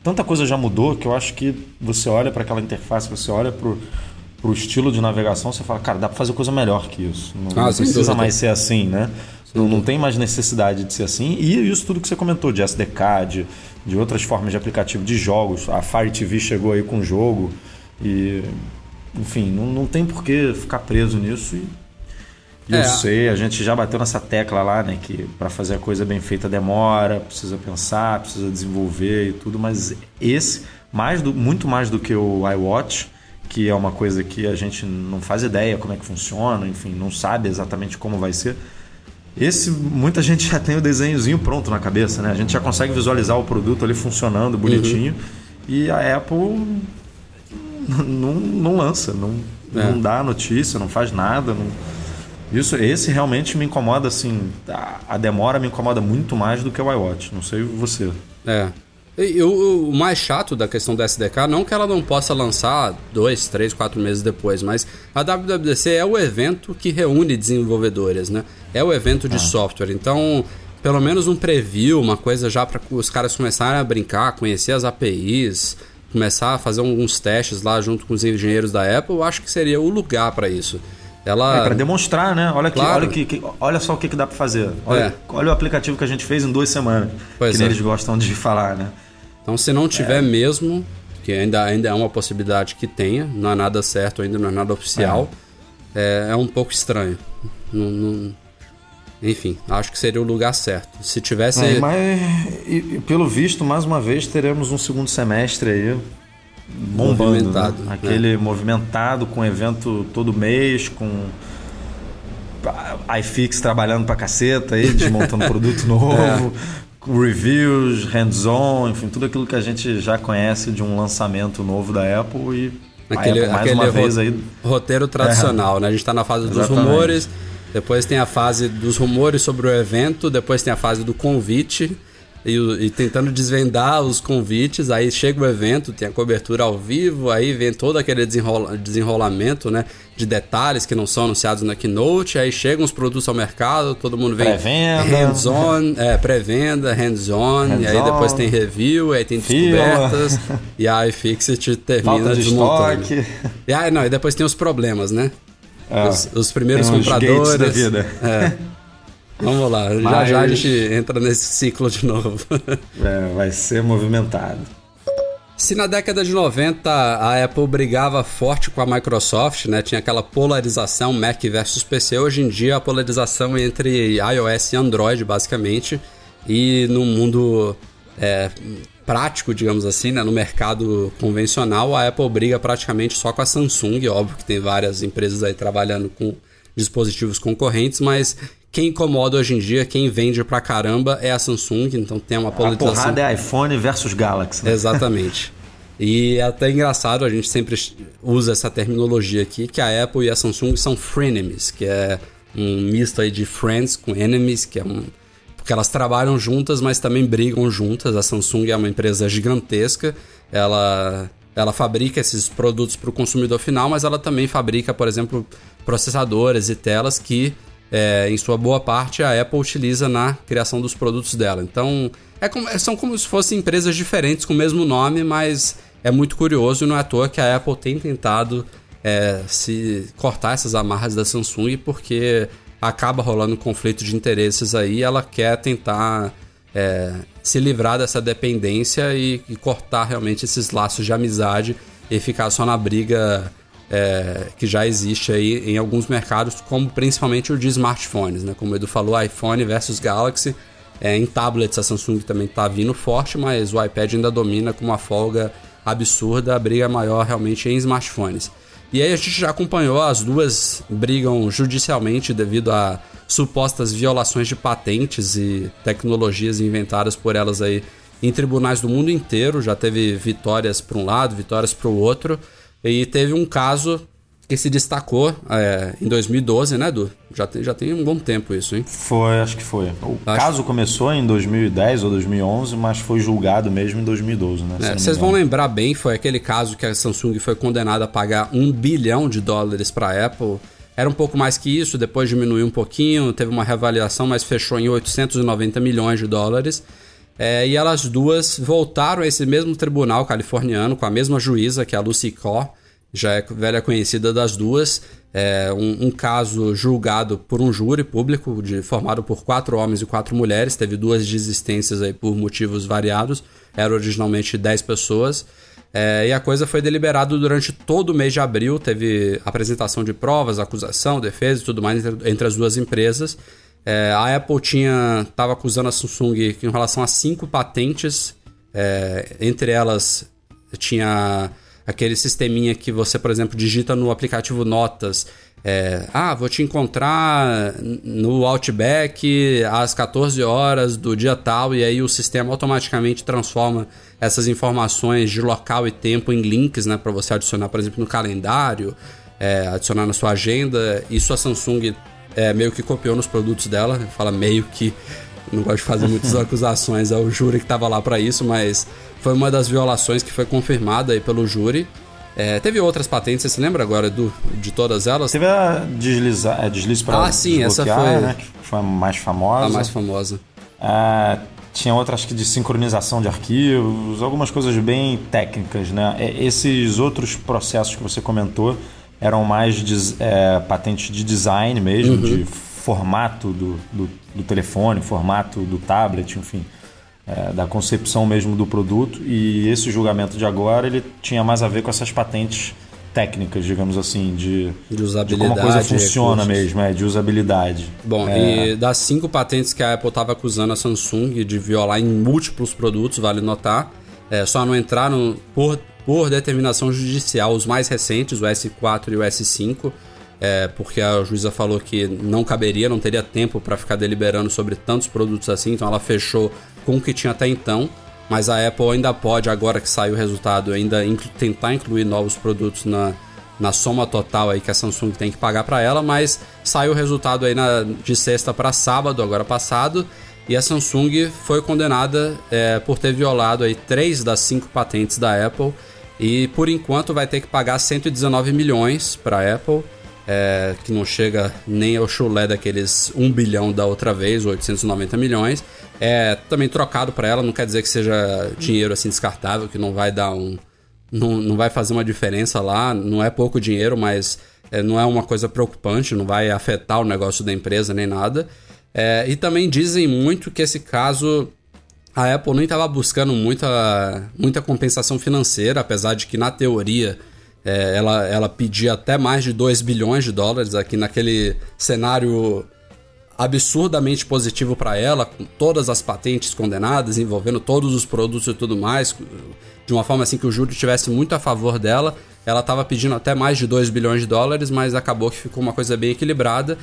tanta coisa já mudou que eu acho que você olha para aquela interface, você olha pro pro estilo de navegação, você fala, cara, dá para fazer coisa melhor que isso. Não, ah, não precisa mais ser assim, né? Não, não, tem mais necessidade de ser assim. E isso tudo que você comentou, de SDK, de, de outras formas de aplicativo de jogos. A Fire TV chegou aí com jogo. E enfim, não, não tem por que ficar preso nisso. E, e é. eu sei, a gente já bateu nessa tecla lá, né? Que para fazer a coisa bem feita demora, precisa pensar, precisa desenvolver e tudo, mas esse, mais do, muito mais do que o iWatch, que é uma coisa que a gente não faz ideia como é que funciona, enfim, não sabe exatamente como vai ser. Esse, muita gente já tem o desenhozinho pronto na cabeça, né? A gente já consegue visualizar o produto ali funcionando bonitinho. Uhum. E a Apple *laughs* não, não lança, não, é. não dá notícia, não faz nada. Não... Isso, esse realmente me incomoda, assim. A, a, demora me incomoda muito mais do que o iWatch. Não sei você. É. E, o, o, mais chato da questão da SDK, não que ela não possa lançar dois, três, quatro meses depois, mas a WWDC é o evento que reúne desenvolvedores, né? É o evento de ah. software. Então, pelo menos um preview, uma coisa já para os caras começarem a brincar, conhecer as APIs, começar a fazer alguns testes lá junto com os engenheiros da Apple, eu acho que seria o lugar para isso. Ela... É, para demonstrar, né? Olha, aqui, claro. olha, que, que, olha só o que, que dá para fazer. Olha, é. olha o aplicativo que a gente fez em duas semanas. Pois que é. eles gostam de falar, né? Então, se não tiver é. mesmo, que ainda, ainda é uma possibilidade que tenha, não é nada certo ainda, não é nada oficial, é, é, é um pouco estranho. Não, não, enfim, acho que seria o lugar certo. Se tivesse. É, mas, e, pelo visto, mais uma vez teremos um segundo semestre aí bombando. Né? Movimentado. Né? Aquele movimentado com evento todo mês, com iFix trabalhando pra caceta aí, desmontando *laughs* produto novo, é. reviews, hands-on, enfim, tudo aquilo que a gente já conhece de um lançamento novo da Apple e aquele, Apple, mais aquele uma vez aí roteiro tradicional, é. né? A gente está na fase Exatamente. dos rumores depois tem a fase dos rumores sobre o evento, depois tem a fase do convite e, e, tentando desvendar os convites. Aí chega o evento, tem a cobertura ao vivo, aí vem todo aquele desenrola, desenrolamento né, de detalhes que não são anunciados na keynote. Aí chegam os produtos ao mercado, todo mundo vem hands-on, é, pré-venda, hands-on, hands e aí depois tem review, aí tem descobertas, e a iFixit *laughs* termina de desmontando. Estoque. E aí, não, e depois tem os problemas, né? É, os, os, primeiros compradores. da vida. É. Vamos lá, Mas... já já a gente entra nesse ciclo de novo. *laughs* é, vai ser movimentado. Se na década de 90 a Apple brigava forte com a Microsoft, né, tinha aquela polarização Mac versus PC, hoje em dia a polarização entre iOS e Android, basicamente, e no mundo é, prático, digamos assim, né? no mercado convencional, a Apple briga praticamente só com a Samsung. Óbvio que tem várias empresas aí trabalhando com dispositivos concorrentes, mas quem incomoda hoje em dia, quem vende pra caramba é a Samsung, então tem uma polarização. A porrada é iPhone versus Galaxy. Né? Exatamente. *laughs* e é até engraçado, a gente sempre usa essa terminologia aqui, que a Apple e a Samsung são frenemies, que é um misto aí de friends com enemies, que é um porque elas trabalham juntas, mas também brigam juntas. A Samsung é uma empresa gigantesca, ela, ela fabrica esses produtos para o consumidor final, mas ela também fabrica, por exemplo, processadores e telas que, é, em sua boa parte, a Apple utiliza na criação dos produtos dela. Então, é como, são como se fossem empresas diferentes com o mesmo nome, mas é muito curioso e não é à toa que a Apple tem tentado é, se cortar essas amarras da Samsung, porque acaba rolando um conflito de interesses aí, ela quer tentar é, se livrar dessa dependência e, e, cortar realmente esses laços de amizade e ficar só na briga é, que já existe aí em alguns mercados, como principalmente o de smartphones, né? Como o Edu falou, iPhone versus Galaxy. É, em tablets a Samsung também está vindo forte, mas o iPad ainda domina com uma folga absurda, a briga maior realmente em smartphones. E aí a gente já acompanhou, as duas brigam judicialmente devido a supostas violações de patentes e tecnologias inventadas por elas aí em tribunais do mundo inteiro. Já teve vitórias para um lado, vitórias para o outro. E teve um caso que se destacou é, em 2012, né, Edu? Já tem, já tem um bom tempo isso, hein? Foi, acho que foi. O acho... caso começou em 2010 ou 2011, mas foi julgado mesmo em 2012, né? É, vocês vão lembrar bem, foi aquele caso que a Samsung foi condenada a pagar um bilhão de dólares para a Apple. Era um pouco mais que isso, depois diminuiu um pouquinho, teve uma reavaliação, mas fechou em 890 milhões de dólares. É, e elas duas voltaram a esse mesmo tribunal californiano, com a mesma juíza, que é a Lucy Corr, já é velha conhecida das duas. É um, um, caso julgado por um júri público, de, formado por quatro homens e quatro mulheres. Teve duas desistências aí por motivos variados. Era originalmente dez pessoas. É, e a coisa foi deliberada durante todo o mês de abril. Teve apresentação de provas, acusação, defesa e tudo mais entre, entre as duas empresas. É, a Apple tinha estava acusando a Samsung em relação a cinco patentes. É, entre elas tinha aquele sisteminha que você, por exemplo, digita no aplicativo Notas. É, ah, vou te encontrar no Outback às 14 horas do dia tal, e aí o sistema automaticamente transforma essas informações de local e tempo em links, né, para você adicionar, por exemplo, no calendário, é, adicionar na sua agenda. Isso a Samsung é, meio que copiou nos produtos dela, fala meio que não gosto de fazer muitas *laughs* acusações ao júri que estava lá para isso, mas foi uma das violações que foi confirmada aí pelo júri. É, teve outras patentes, você se lembra agora do, de todas elas? Teve a deslizar, é, deslize para Ah, sim, essa foi né, que foi a mais famosa. a mais famosa. É, tinha outras que de sincronização de arquivos, algumas coisas bem técnicas, né? É, Esses outros processos que você comentou eram mais de, é, patentes de design mesmo, Uhum. de formato do, do, do telefone, formato do tablet, enfim, é, da concepção mesmo do produto. E esse julgamento de agora ele tinha mais a ver com essas patentes técnicas, digamos assim, de, De de usabilidade. como a coisa funciona recursos. mesmo, é, de usabilidade. Bom, É. e das cinco patentes que a Apple estava acusando a Samsung de violar em múltiplos produtos, vale notar, é, só não entraram por, por determinação judicial os mais recentes, o S4 e o S5, é, porque a juíza falou que não caberia, não teria tempo para ficar deliberando sobre tantos produtos assim, então ela fechou com o que tinha até então. Mas a Apple ainda pode, agora que saiu o resultado, ainda tentar incluir novos produtos na, na soma total aí que a Samsung tem que pagar para ela, mas saiu o resultado aí na, de sexta para sábado, agora passado, e a Samsung foi condenada é, por ter violado aí três das cinco patentes da Apple e por enquanto vai ter que pagar 119 milhões para a Apple, é, que não chega nem ao chulé daqueles 1 bilhão da outra vez, 890 milhões. É também trocado para ela, não quer dizer que seja dinheiro assim descartável, que não vai dar um, não, não vai fazer uma diferença lá, não é pouco dinheiro, mas é, não é uma coisa preocupante, não vai afetar o negócio da empresa nem nada. É, e também dizem muito que esse caso a Apple nem estava buscando muita, muita compensação financeira, apesar de que na teoria é, ela, ela pedia até mais de 2 bilhões de dólares aqui naquele cenário absurdamente positivo para ela, com todas as patentes condenadas, envolvendo todos os produtos e tudo mais, de uma forma assim que o júri tivesse muito a favor dela. Ela estava pedindo até mais de 2 bilhões de dólares, mas acabou que ficou uma coisa bem equilibrada.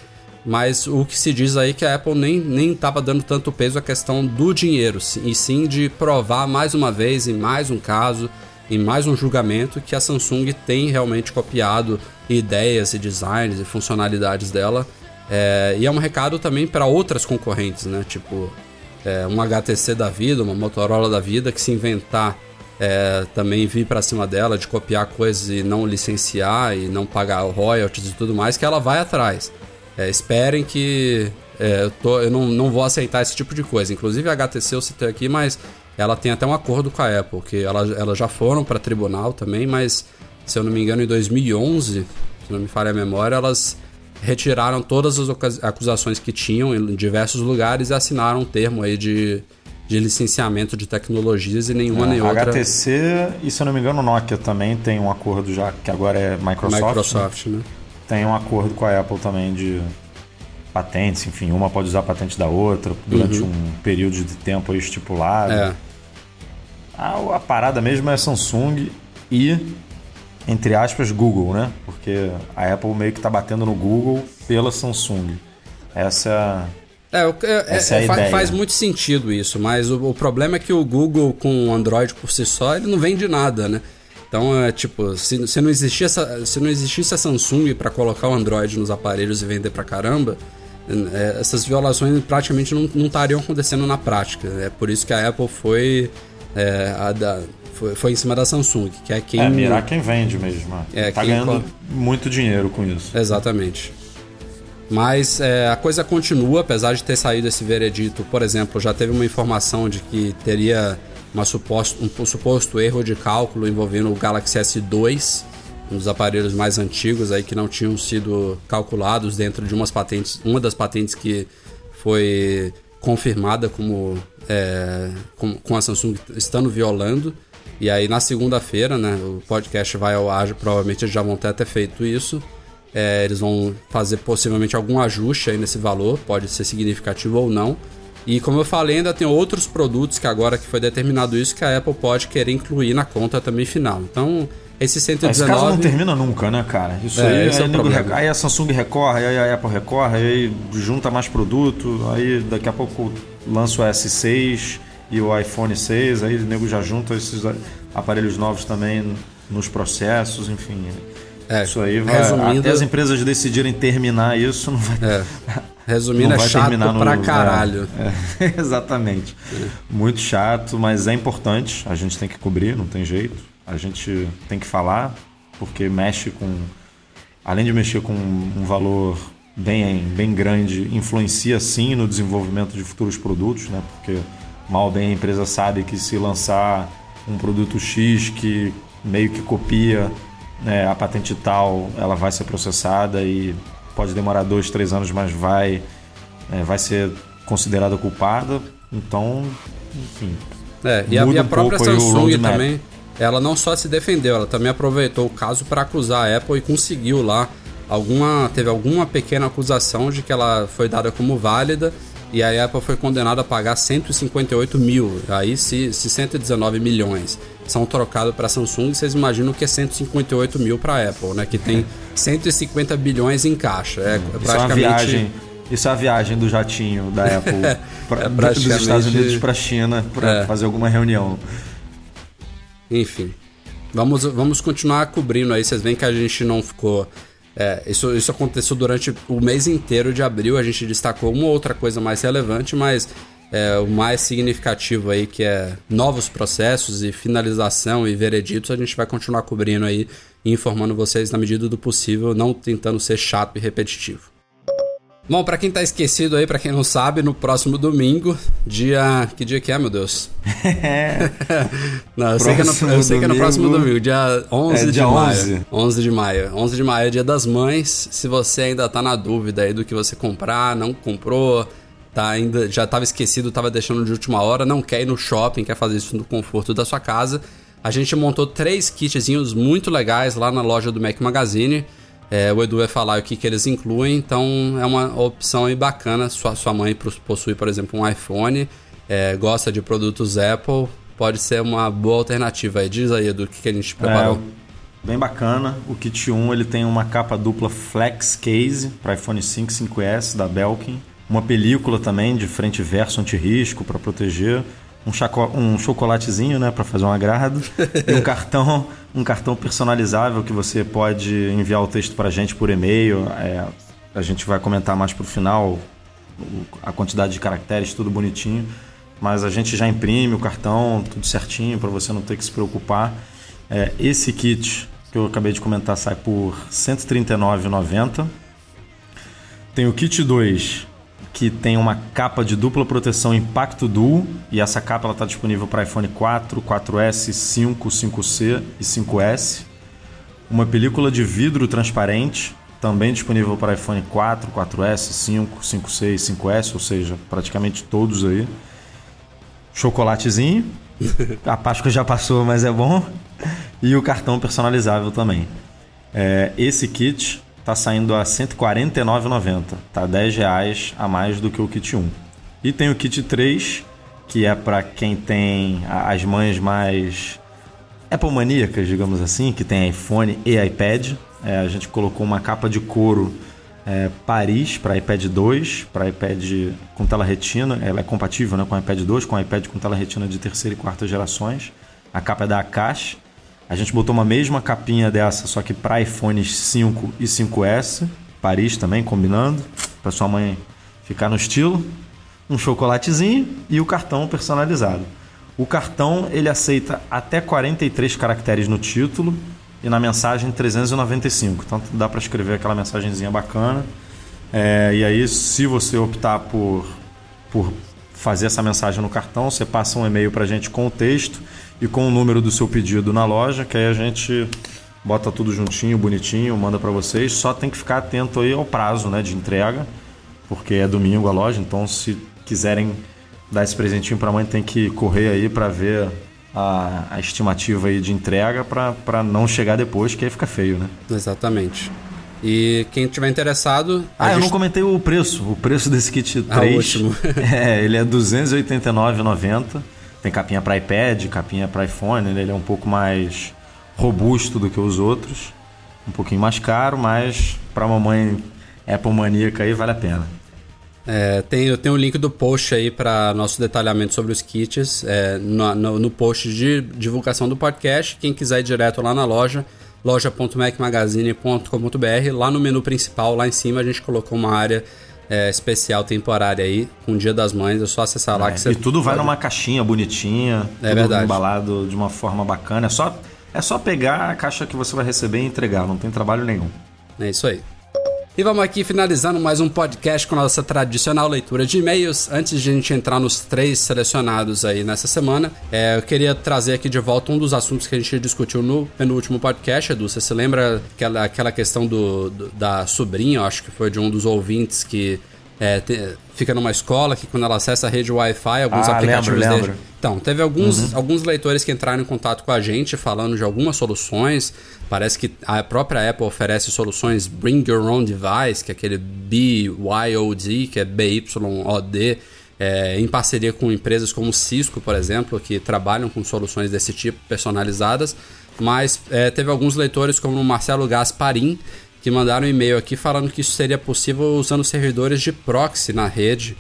Mas o que se diz aí é que a Apple nem estava dando tanto peso à questão do dinheiro, e sim de provar mais uma vez, em mais um caso, em mais um julgamento, que a Samsung tem realmente copiado ideias e designs e funcionalidades dela. É, e é um recado também para outras concorrentes, né? Tipo, é, um HTC da vida, uma Motorola da vida, que se inventar é, também vir para cima dela de copiar coisas e não licenciar e não pagar royalties e tudo mais, que ela vai atrás. É, esperem que é, eu, tô- eu não, não vou aceitar esse tipo de coisa. Inclusive a HTC eu citei aqui, mas ela tem até um acordo com a Apple, que ela, elas já foram para tribunal também, mas se eu não me engano em 2011, se não me falha a memória, elas retiraram todas as acusações que tinham em diversos lugares e assinaram um termo aí de, de licenciamento de tecnologias e nenhuma nem É, outra HTC e, se eu não me engano, Nokia também tem um acordo já, que agora é Microsoft. né? Microsoft, né? Tem um acordo com a Apple também de patentes, enfim, uma pode usar a patente da outra durante um período de tempo aí estipulado. Uhum. É. A, a parada mesmo é Samsung e, entre aspas, Google, né? Porque a Apple meio que tá batendo no Google pela Samsung. Essa é É, é- Essa é é, fa- ideia. faz muito sentido isso, mas o, o problema é que o Google com o Android por si só, ele não vende nada, né? Então, é tipo, se, se, não, existisse se não existisse a Samsung para colocar o Android nos aparelhos e vender pra caramba, essas violações praticamente não, não estariam acontecendo na prática. É por isso que a Apple foi, é, a da- foi, foi em cima da Samsung, que é quem... É, mirar quem vende mesmo. É, tá quem ganhando muito dinheiro com isso. Exatamente. Mas é, a coisa continua, apesar de ter saído esse veredito. Por exemplo, já teve uma informação de que teria uma suposto, um suposto erro de cálculo envolvendo o Galaxy S2, dos aparelhos mais antigos aí que não tinham sido calculados dentro de umas patentes, uma das patentes que foi confirmada como é, com, com a Samsung estando violando. E aí na segunda-feira, né, o podcast vai ao ar, provavelmente eles já vão ter até feito isso. É, eles vão fazer possivelmente algum ajuste aí nesse valor, pode ser significativo ou não. E como eu falei, ainda tem outros produtos que agora que foi determinado isso que a Apple pode querer incluir na conta também final. Então Esse Esse caso não 119. termina nunca, né, cara? Isso É, aí, esse é aí, o problema. rec- aí a Samsung recorre, aí a Apple recorre, aí junta mais produto, aí daqui a pouco lança o S6 e o iPhone 6, aí o nego já junta esses aparelhos novos também nos processos, enfim. É, isso aí vai. resumindo- Até as empresas decidirem terminar isso, não vai. É. Resumindo, não é vai chato terminar no- pra caralho. É, é, *laughs* exatamente. Muito chato, mas é importante. A gente tem que cobrir, não tem jeito. A gente tem que falar, porque mexe com. Além de mexer com um valor bem, bem grande, influencia sim no desenvolvimento de futuros produtos, né? Porque mal bem a empresa sabe que se lançar um produto X que meio que copia né, a patente tal, ela vai ser processada e pode demorar dois, três anos, mas vai, é, vai ser considerada culpada. Então, enfim. É, e a, e a um própria o Samsung também, ela não só se defendeu, ela também aproveitou o caso para acusar a Apple e conseguiu lá alguma teve alguma pequena acusação de que ela foi dada como válida e a Apple foi condenada a pagar 158 mil. Aí se, se 119 milhões são trocados para Samsung, vocês imaginam que é 158 mil para a Apple, né? Que tem 150 bilhões em caixa. É, Isso é uma viagem. Isso é a viagem do jatinho da *laughs* Apple pra, É dos Estados Unidos para a China para É. fazer alguma reunião. Enfim, vamos, vamos continuar cobrindo aí. Vocês veem que a gente não ficou. é, isso, isso aconteceu durante o mês inteiro de abril. A gente destacou uma ou outra coisa mais relevante, mas é, o mais significativo aí, que é novos processos e finalização e vereditos, a gente vai continuar cobrindo aí e informando vocês na medida do possível, não tentando ser chato e repetitivo. Bom, pra quem tá esquecido aí, pra quem não sabe, no próximo domingo, dia. Que dia que é, meu Deus? *laughs* *laughs* não, eu sei, que é no, Próximo eu sei que é no próximo domingo. domingo, dia 11 É, de dia maio. 11. 11 de maio. 11 de maio é dia das mães. Se você ainda tá na dúvida aí do que você comprar, não comprou, tá ainda já tava esquecido, tava deixando de última hora, não quer ir no shopping, quer fazer isso no conforto da sua casa, a gente montou três kitzinhos muito legais lá na loja do Mac Magazine. É, o Edu vai falar o que, que eles incluem, então é uma opção bacana. Sua, sua mãe possui, por exemplo, um iPhone, é, gosta de produtos Apple, pode ser uma boa alternativa aí. Diz aí, Edu, o que, que a gente preparou. É, bem bacana. O kit 1 ele tem uma capa dupla flex case para iPhone 5 5S da Belkin, uma película também de frente e verso anti-risco para proteger, um, chaco- um chocolatezinho, né, para fazer um agrado e um *laughs* cartão, um cartão personalizável que você pode enviar o texto para a gente por e-mail. É, a gente vai comentar mais pro final a quantidade de caracteres, tudo bonitinho. Mas a gente já imprime o cartão, tudo certinho, para você não ter que se preocupar. É, esse kit que eu acabei de comentar sai por R$ 139,90. Tem o kit 2, que tem uma capa de dupla proteção Impacto Duo. E essa capa está disponível para iPhone 4, 4S, 5, 5C e 5S. Uma película de vidro transparente, também disponível para iPhone 4, 4S, 5, 5C e 5S, ou seja, praticamente todos aí. Chocolatezinho. *laughs* A Páscoa já passou, mas é bom. E o cartão personalizável também. É, esse kit está saindo a R$ 149,90. Tá 10 reais a mais do que o kit 1. E tem o kit 3, que é para quem tem as mães mais Apple maníacas, digamos assim, que tem iPhone e iPad. É, a gente colocou uma capa de couro é, Paris para iPad 2, para iPad com tela retina. Ela é compatível né, com iPad 2, com iPad com tela retina de terceira e quarta gerações. A capa é da Akash. A gente botou uma mesma capinha dessa, só que para iPhones 5 e 5S. Paris também, combinando, para sua mãe ficar no estilo. Um chocolatezinho e o cartão personalizado. O cartão ele aceita até 43 caracteres no título e na mensagem 395. Então dá para escrever aquela mensagenzinha bacana. É, e aí, se você optar por, por fazer essa mensagem no cartão, você passa um e-mail para a gente com o texto e com o número do seu pedido na loja, que aí a gente bota tudo juntinho, bonitinho, manda para vocês. Só tem que ficar atento aí ao prazo né, de entrega, porque é domingo a loja, então se quiserem dar esse presentinho para a mãe, tem que correr aí para ver a, a estimativa aí de entrega para não chegar depois, que aí fica feio, né? Exatamente. E quem tiver interessado. Ah, eu gente- não comentei o preço. O preço desse kit 3. Ah, último. *laughs* é, ele é R$ 289,90. Tem capinha para iPad, capinha para iPhone, ele é um pouco mais robusto do que os outros. Um pouquinho mais caro, mas para mamãe Apple maníaca aí vale a pena. É, tem, eu tenho o link do post aí para nosso detalhamento sobre os kits é, no, no, no, post de divulgação do podcast. Quem quiser ir direto lá na loja, loja.macmagazine.com.br. Lá no menu principal, lá em cima, a gente colocou uma área é, especial temporária aí, com o Dia das Mães. É só acessar lá é, que você. E tudo vai numa caixinha bonitinha, é tudo verdade. embalado de uma forma bacana. É só, é só pegar a caixa que você vai receber e entregar, não tem trabalho nenhum. É isso aí. E vamos aqui finalizando mais um podcast com a nossa tradicional leitura de e-mails. Antes de a gente entrar nos três selecionados aí nessa semana, é, eu queria trazer aqui de volta um dos assuntos que a gente discutiu no penúltimo podcast, Edu. Você se lembra aquela, aquela questão do, do da sobrinha, acho que foi de um dos ouvintes que é, te, fica numa escola que quando ela acessa a rede Wi-Fi, alguns ah, aplicativos lembro, dele. Então, teve alguns, uhum. alguns leitores que entraram em contato com a gente falando de algumas soluções. Parece que a própria Apple oferece soluções Bring Your Own Device, que é aquele BYOD, que é BYOD, é, em parceria com empresas como Cisco, por exemplo, que trabalham com soluções desse tipo personalizadas. Mas é, teve alguns leitores, como o Marcelo Gasparim, que mandaram um e-mail aqui falando que isso seria possível usando servidores de proxy na rede,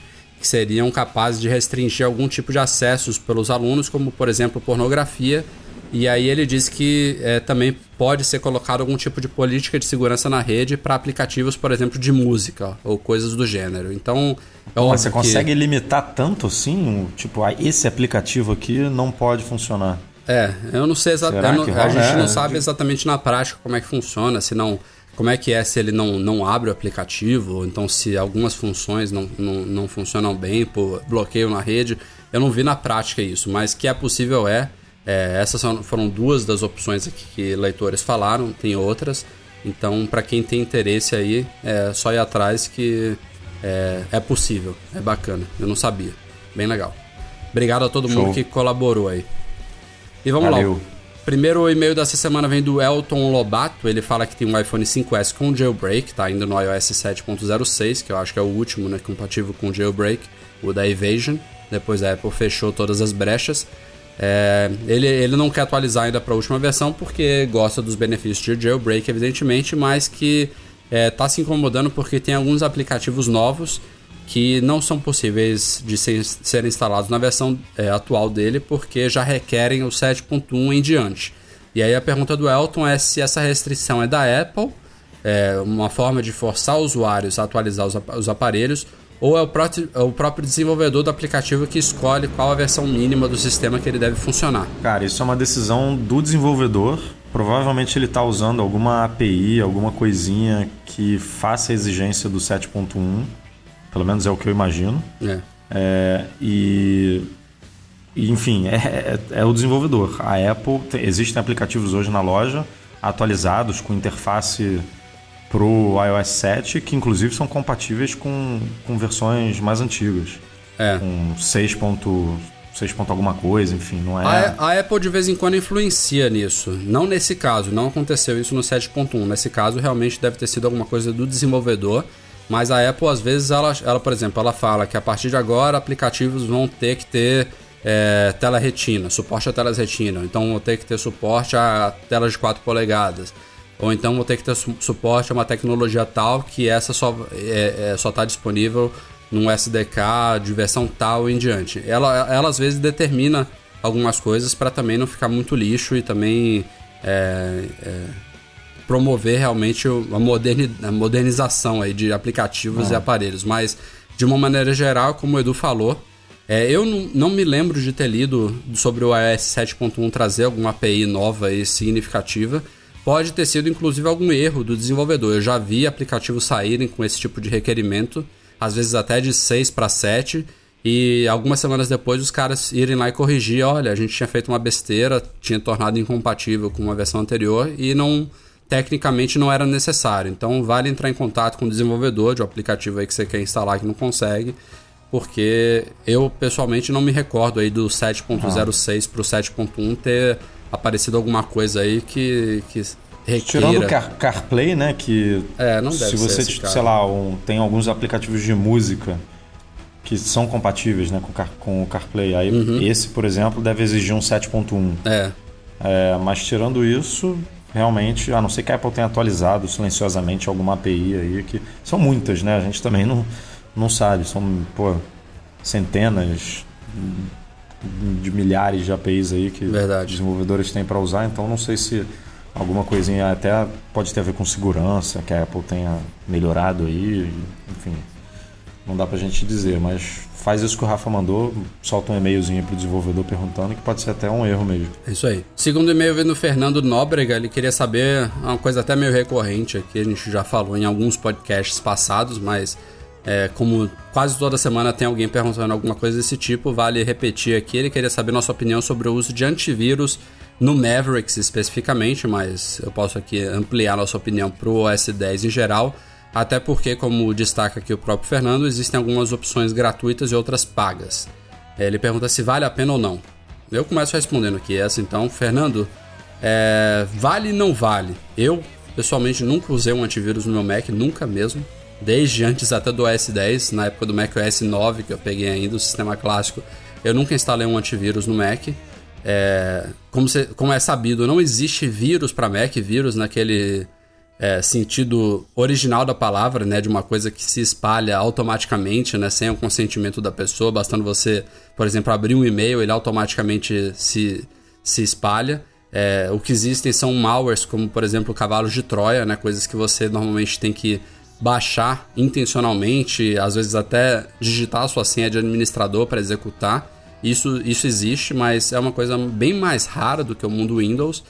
que seriam capazes de restringir algum tipo de acessos pelos alunos, como por exemplo pornografia. E aí ele diz que é, também pode ser colocado algum tipo de política de segurança na rede para aplicativos, por exemplo, de música ou coisas do gênero. Então, é Mas você consegue que... limitar tanto assim? Tipo, ah, esse aplicativo aqui não pode funcionar. É, eu não sei exatamente. A gente é, não sabe exatamente na prática como é que funciona, se não como é que é se ele não, não abre o aplicativo, então se algumas funções não, não, não funcionam bem por bloqueio na rede. Eu não vi na prática isso, mas que é possível é. é essas foram duas das opções aqui que leitores falaram, tem outras. Então, para quem tem interesse aí, é só ir atrás que é, é possível, é bacana. Eu não sabia. Bem legal. Obrigado a todo Show. mundo que colaborou aí. E vamos Valeu. lá. Primeiro e-mail dessa semana vem do Elton Lobato. Ele fala que tem um iPhone 5S com jailbreak, tá indo no iOS 7.06, que eu acho que é o último, né, compatível com jailbreak, o da Evasion. Depois a Apple fechou todas as brechas. É, ele, ele não quer atualizar ainda para a última versão porque gosta dos benefícios de jailbreak, evidentemente, mas que está é, se incomodando porque tem alguns aplicativos novos que não são possíveis de ser, serem instalados na versão é, atual dele, porque já requerem o 7.1 em diante. E aí a pergunta do Elton é se essa restrição é da Apple, é uma forma de forçar usuários a atualizar os, os aparelhos, ou é o, próprio, é o próprio desenvolvedor do aplicativo que escolhe qual a versão mínima do sistema que ele deve funcionar. Cara, isso é uma decisão do desenvolvedor. Provavelmente ele está usando alguma API, alguma coisinha que faça a exigência do 7.1 pelo menos é o que eu imagino. É. É, e, e, enfim, é, é, é, o desenvolvedor. A Apple, tem, existem aplicativos hoje na loja atualizados com interface para o iOS 7 que inclusive são compatíveis com, com versões mais antigas. É. Com 6. 6 ponto alguma coisa, enfim, não é... A, a, Apple de vez em quando influencia nisso. Não nesse caso, não aconteceu isso no 7.1. Nesse caso, realmente deve ter sido alguma coisa do desenvolvedor mas a Apple, às vezes, ela, ela, por exemplo, ela fala que a partir de agora aplicativos vão ter que ter é, tela retina, suporte a telas retina. Então vou ter que ter suporte a telas de 4 polegadas. Ou então vou ter que ter su suporte a uma tecnologia tal que essa só é, é, só está disponível num SDK de versão tal em diante. Ela, ela às vezes determina algumas coisas para também não ficar muito lixo e também é, é promover realmente a, moderni, a modernização aí de aplicativos ah. e aparelhos. Mas, de uma maneira geral, como o Edu falou, é, eu não, não, me lembro de ter lido sobre o iOS 7.1 trazer alguma API nova e significativa. Pode ter sido, inclusive, algum erro do desenvolvedor. Eu já vi aplicativos saírem com esse tipo de requerimento, às vezes até de 6 para 7, e algumas semanas depois os caras irem lá e corrigir: olha, a gente tinha feito uma besteira, tinha tornado incompatível com uma versão anterior e não tecnicamente não era necessário. Então vale entrar em contato com o desenvolvedor de um aplicativo aí que você quer instalar que não consegue, porque eu pessoalmente não me recordo aí do 7.06 para o 7.1 ter aparecido alguma coisa aí que, que requeira... Tirando o Car CarPlay, né, que é, não deve se você, sei lá, um, tem alguns aplicativos de música que são compatíveis né, com, car com o CarPlay. Aí uhum. esse, por exemplo, deve exigir um 7.1. É. É, mas tirando isso, realmente, a não ser que a Apple tenha atualizado silenciosamente alguma API aí, que são muitas, né? A gente também não, não sabe, são pô, centenas de milhares de APIs aí que Verdade. desenvolvedores têm para usar, então não sei se alguma coisinha até pode ter a ver com segurança, que a Apple tenha melhorado aí, enfim, não dá pra gente dizer, mas faz isso que o Rafa mandou, solta um e-mailzinho pro desenvolvedor perguntando, que pode ser até um erro mesmo. É isso aí. Segundo e-mail vendo o Fernando Nóbrega, ele queria saber uma coisa até meio recorrente aqui, a gente já falou em alguns podcasts passados, mas é, como quase toda semana tem alguém perguntando alguma coisa desse tipo, vale repetir aqui. Ele queria saber nossa opinião sobre o uso de antivírus no Mavericks especificamente, mas eu posso aqui ampliar nossa opinião para o OS 10 em geral. Até porque, como destaca aqui o próprio Fernando, existem algumas opções gratuitas e outras pagas. É, ele pergunta se vale a pena ou não. Eu começo respondendo aqui essa então. Fernando, é, vale não vale? Eu, pessoalmente, nunca usei um antivírus no meu Mac, nunca mesmo desde antes até do OS 10, na época do Mac OS 9 que eu peguei ainda, o sistema clássico, eu nunca instalei um antivírus no Mac. É, como, se, como, é sabido, não existe vírus para Mac, vírus naquele é, sentido original da palavra, né, de uma coisa que se espalha automaticamente, né, sem o consentimento da pessoa, bastando você, por exemplo, abrir um e-mail, ele automaticamente se, se espalha. É, o que existem são malwares, como por exemplo cavalos de Troia, né, coisas que você normalmente tem que baixar intencionalmente, às vezes até digitar a sua senha de administrador para executar. Isso, isso existe, mas é uma coisa bem mais rara do que o mundo Windows.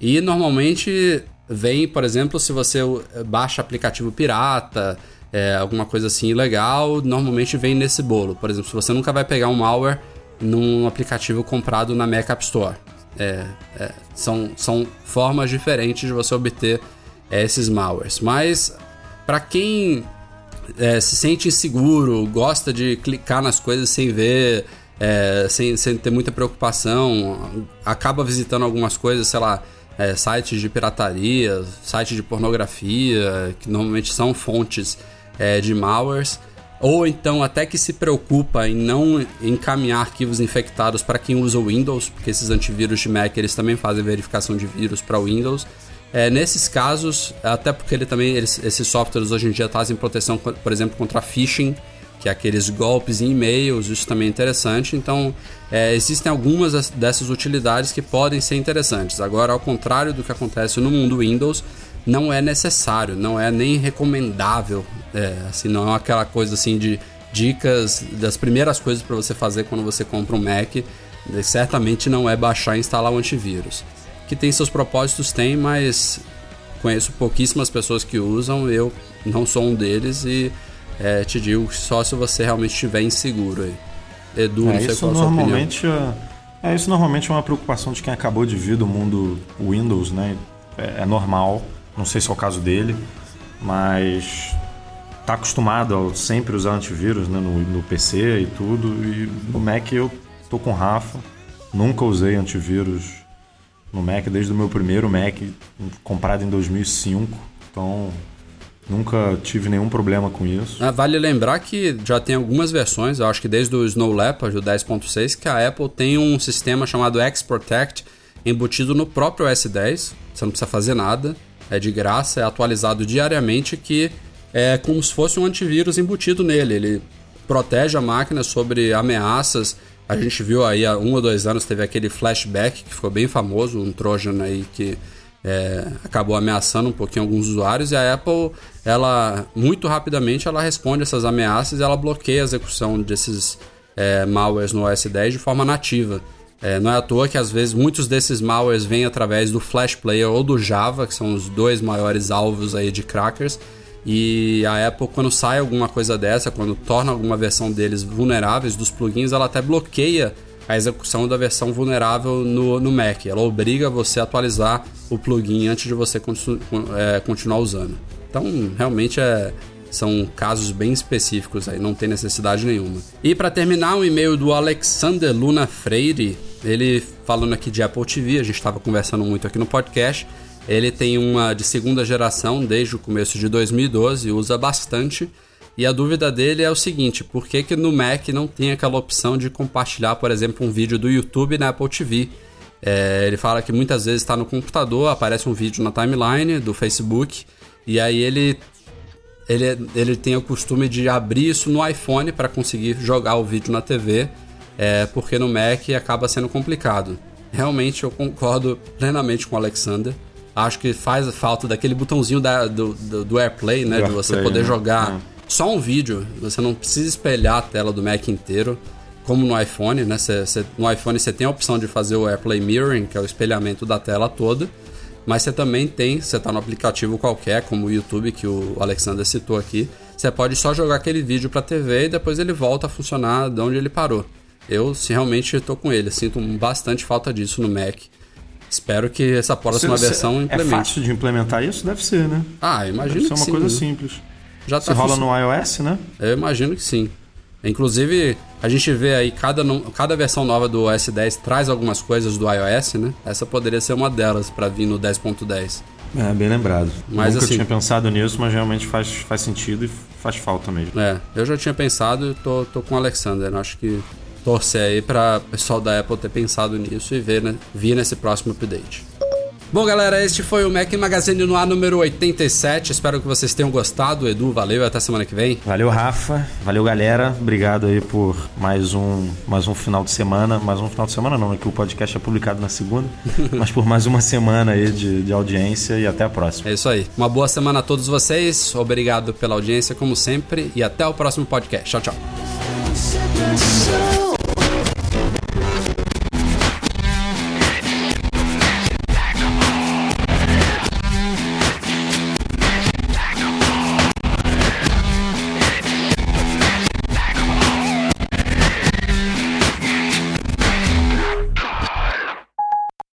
E normalmente vem, por exemplo, se você baixa aplicativo pirata, é, alguma coisa assim ilegal, normalmente vem nesse bolo. Por exemplo, se você nunca vai pegar um malware num aplicativo comprado na Mac App Store. É, é, são, são formas diferentes de você obter é, esses malwares. Mas para quem é, se sente inseguro, gosta de clicar nas coisas sem ver, é, sem, sem ter muita preocupação, acaba visitando algumas coisas, sei lá, é, sites de pirataria, sites de pornografia, que normalmente são fontes é, de malwares, ou então até que se preocupa em não encaminhar arquivos infectados para quem usa o Windows, porque esses antivírus de Mac eles também fazem verificação de vírus para Windows. É, nesses casos, até porque ele também, eles, esses softwares hoje em dia trazem proteção, por exemplo, contra phishing, que é aqueles golpes em e-mails, isso também é interessante. Então, é, existem algumas dessas utilidades que podem ser interessantes. Agora, ao contrário do que acontece no mundo Windows, não é necessário, não é nem recomendável, é, assim, não é aquela coisa assim de dicas das primeiras coisas para você fazer quando você compra um Mac. Certamente não é baixar e instalar o um antivírus que tem seus propósitos, tem, mas conheço pouquíssimas pessoas que usam, eu não sou um deles e é, te digo só se você realmente estiver inseguro aí. É, não sei isso normalmente. É, é, isso normalmente é uma preocupação de quem acabou de vir do mundo Windows, né? É, é normal, não sei se é o caso dele, mas tá acostumado a sempre usar antivírus né, no, no PC e tudo. E no Mac eu tô com o Rafa, nunca usei antivírus no Mac desde o meu primeiro Mac, comprado em 2005. Então, nunca tive nenhum problema com isso. Ah, vale lembrar que já tem algumas versões, eu acho que desde o Snow Leopard, o 10.6, que a Apple tem um sistema chamado X-Protect embutido no próprio OS 10. Você não precisa fazer nada, é de graça, é atualizado diariamente, que é como se fosse um antivírus embutido nele. Ele protege a máquina sobre ameaças a gente viu aí há um ou dois anos teve aquele flashback que ficou bem famoso, um Trojan aí que é, acabou ameaçando um pouquinho alguns usuários e a Apple, ela muito rapidamente ela responde essas ameaças e ela bloqueia a execução desses é, malwares no OS 10 de forma nativa. É, não é à toa que às vezes muitos desses malwares vêm através do Flash Player ou do Java, que são os dois maiores alvos aí de crackers. E a Apple, quando sai alguma coisa dessa, quando torna alguma versão deles vulneráveis, dos plugins, ela até bloqueia a execução da versão vulnerável no, no Mac. Ela obriga você a atualizar o plugin antes de você é, continuar usando. Então, realmente é, são casos bem específicos aí, não tem necessidade nenhuma. E para terminar, um e-mail do Alexander Luna Freire, ele falando aqui de Apple TV, a gente estava conversando muito aqui no podcast. Ele tem uma de segunda geração desde o começo de 2012, usa bastante. E a dúvida dele é o seguinte: por que, que no Mac não tem aquela opção de compartilhar, por exemplo, um vídeo do YouTube na Apple TV? É, ele fala que muitas vezes está no computador, aparece um vídeo na timeline do Facebook, e aí ele, ele, ele tem o costume de abrir isso no iPhone para conseguir jogar o vídeo na TV, é, porque no Mac acaba sendo complicado. Realmente eu concordo plenamente com o Alexander. Acho que faz falta daquele botãozinho da, do, do, do, AirPlay, né? Do de você poder né? jogar é. Só um vídeo. Você não precisa espelhar a tela do Mac inteiro como no iPhone, né? Cê, cê, no iPhone você tem a opção de fazer o AirPlay Mirroring, que é o espelhamento da tela toda, mas você também tem, você está no aplicativo qualquer, como o YouTube, que o Alexander citou aqui, você pode só jogar aquele vídeo para a TV e depois ele volta a funcionar de onde ele parou. Eu se realmente estou com ele, sinto bastante falta disso no Mac. Espero que essa próxima você, versão é implemente. É fácil de implementar isso? Deve ser, né? Ah, imagino Deve ser que uma sim, coisa né? simples. Já tá rola no iOS, né? Eu imagino que sim. Inclusive, a gente vê aí cada, cada versão nova do OS 10 traz algumas coisas do iOS, né? Essa poderia ser uma delas para vir no 10.10. É, bem lembrado. Mas, Nunca assim, tinha pensado nisso, mas realmente faz, faz sentido e faz falta mesmo. É, eu já tinha pensado e tô, tô com o Alexander. Acho que torcer aí para o pessoal da Apple ter pensado nisso e ver, né, vir nesse próximo update. Bom, galera, este foi o Mac Magazine no ar número 87. Espero que vocês tenham gostado. Edu, valeu até semana que vem. Valeu, Rafa. Valeu, galera. Obrigado aí por mais um, mais um final de semana. Mais um final de semana não, é que o podcast é publicado na segunda. *laughs* mas por mais uma semana aí de, de audiência e até a próxima. É isso aí. Uma boa semana a todos vocês. Obrigado pela audiência, como sempre. E até o próximo podcast. Tchau, tchau.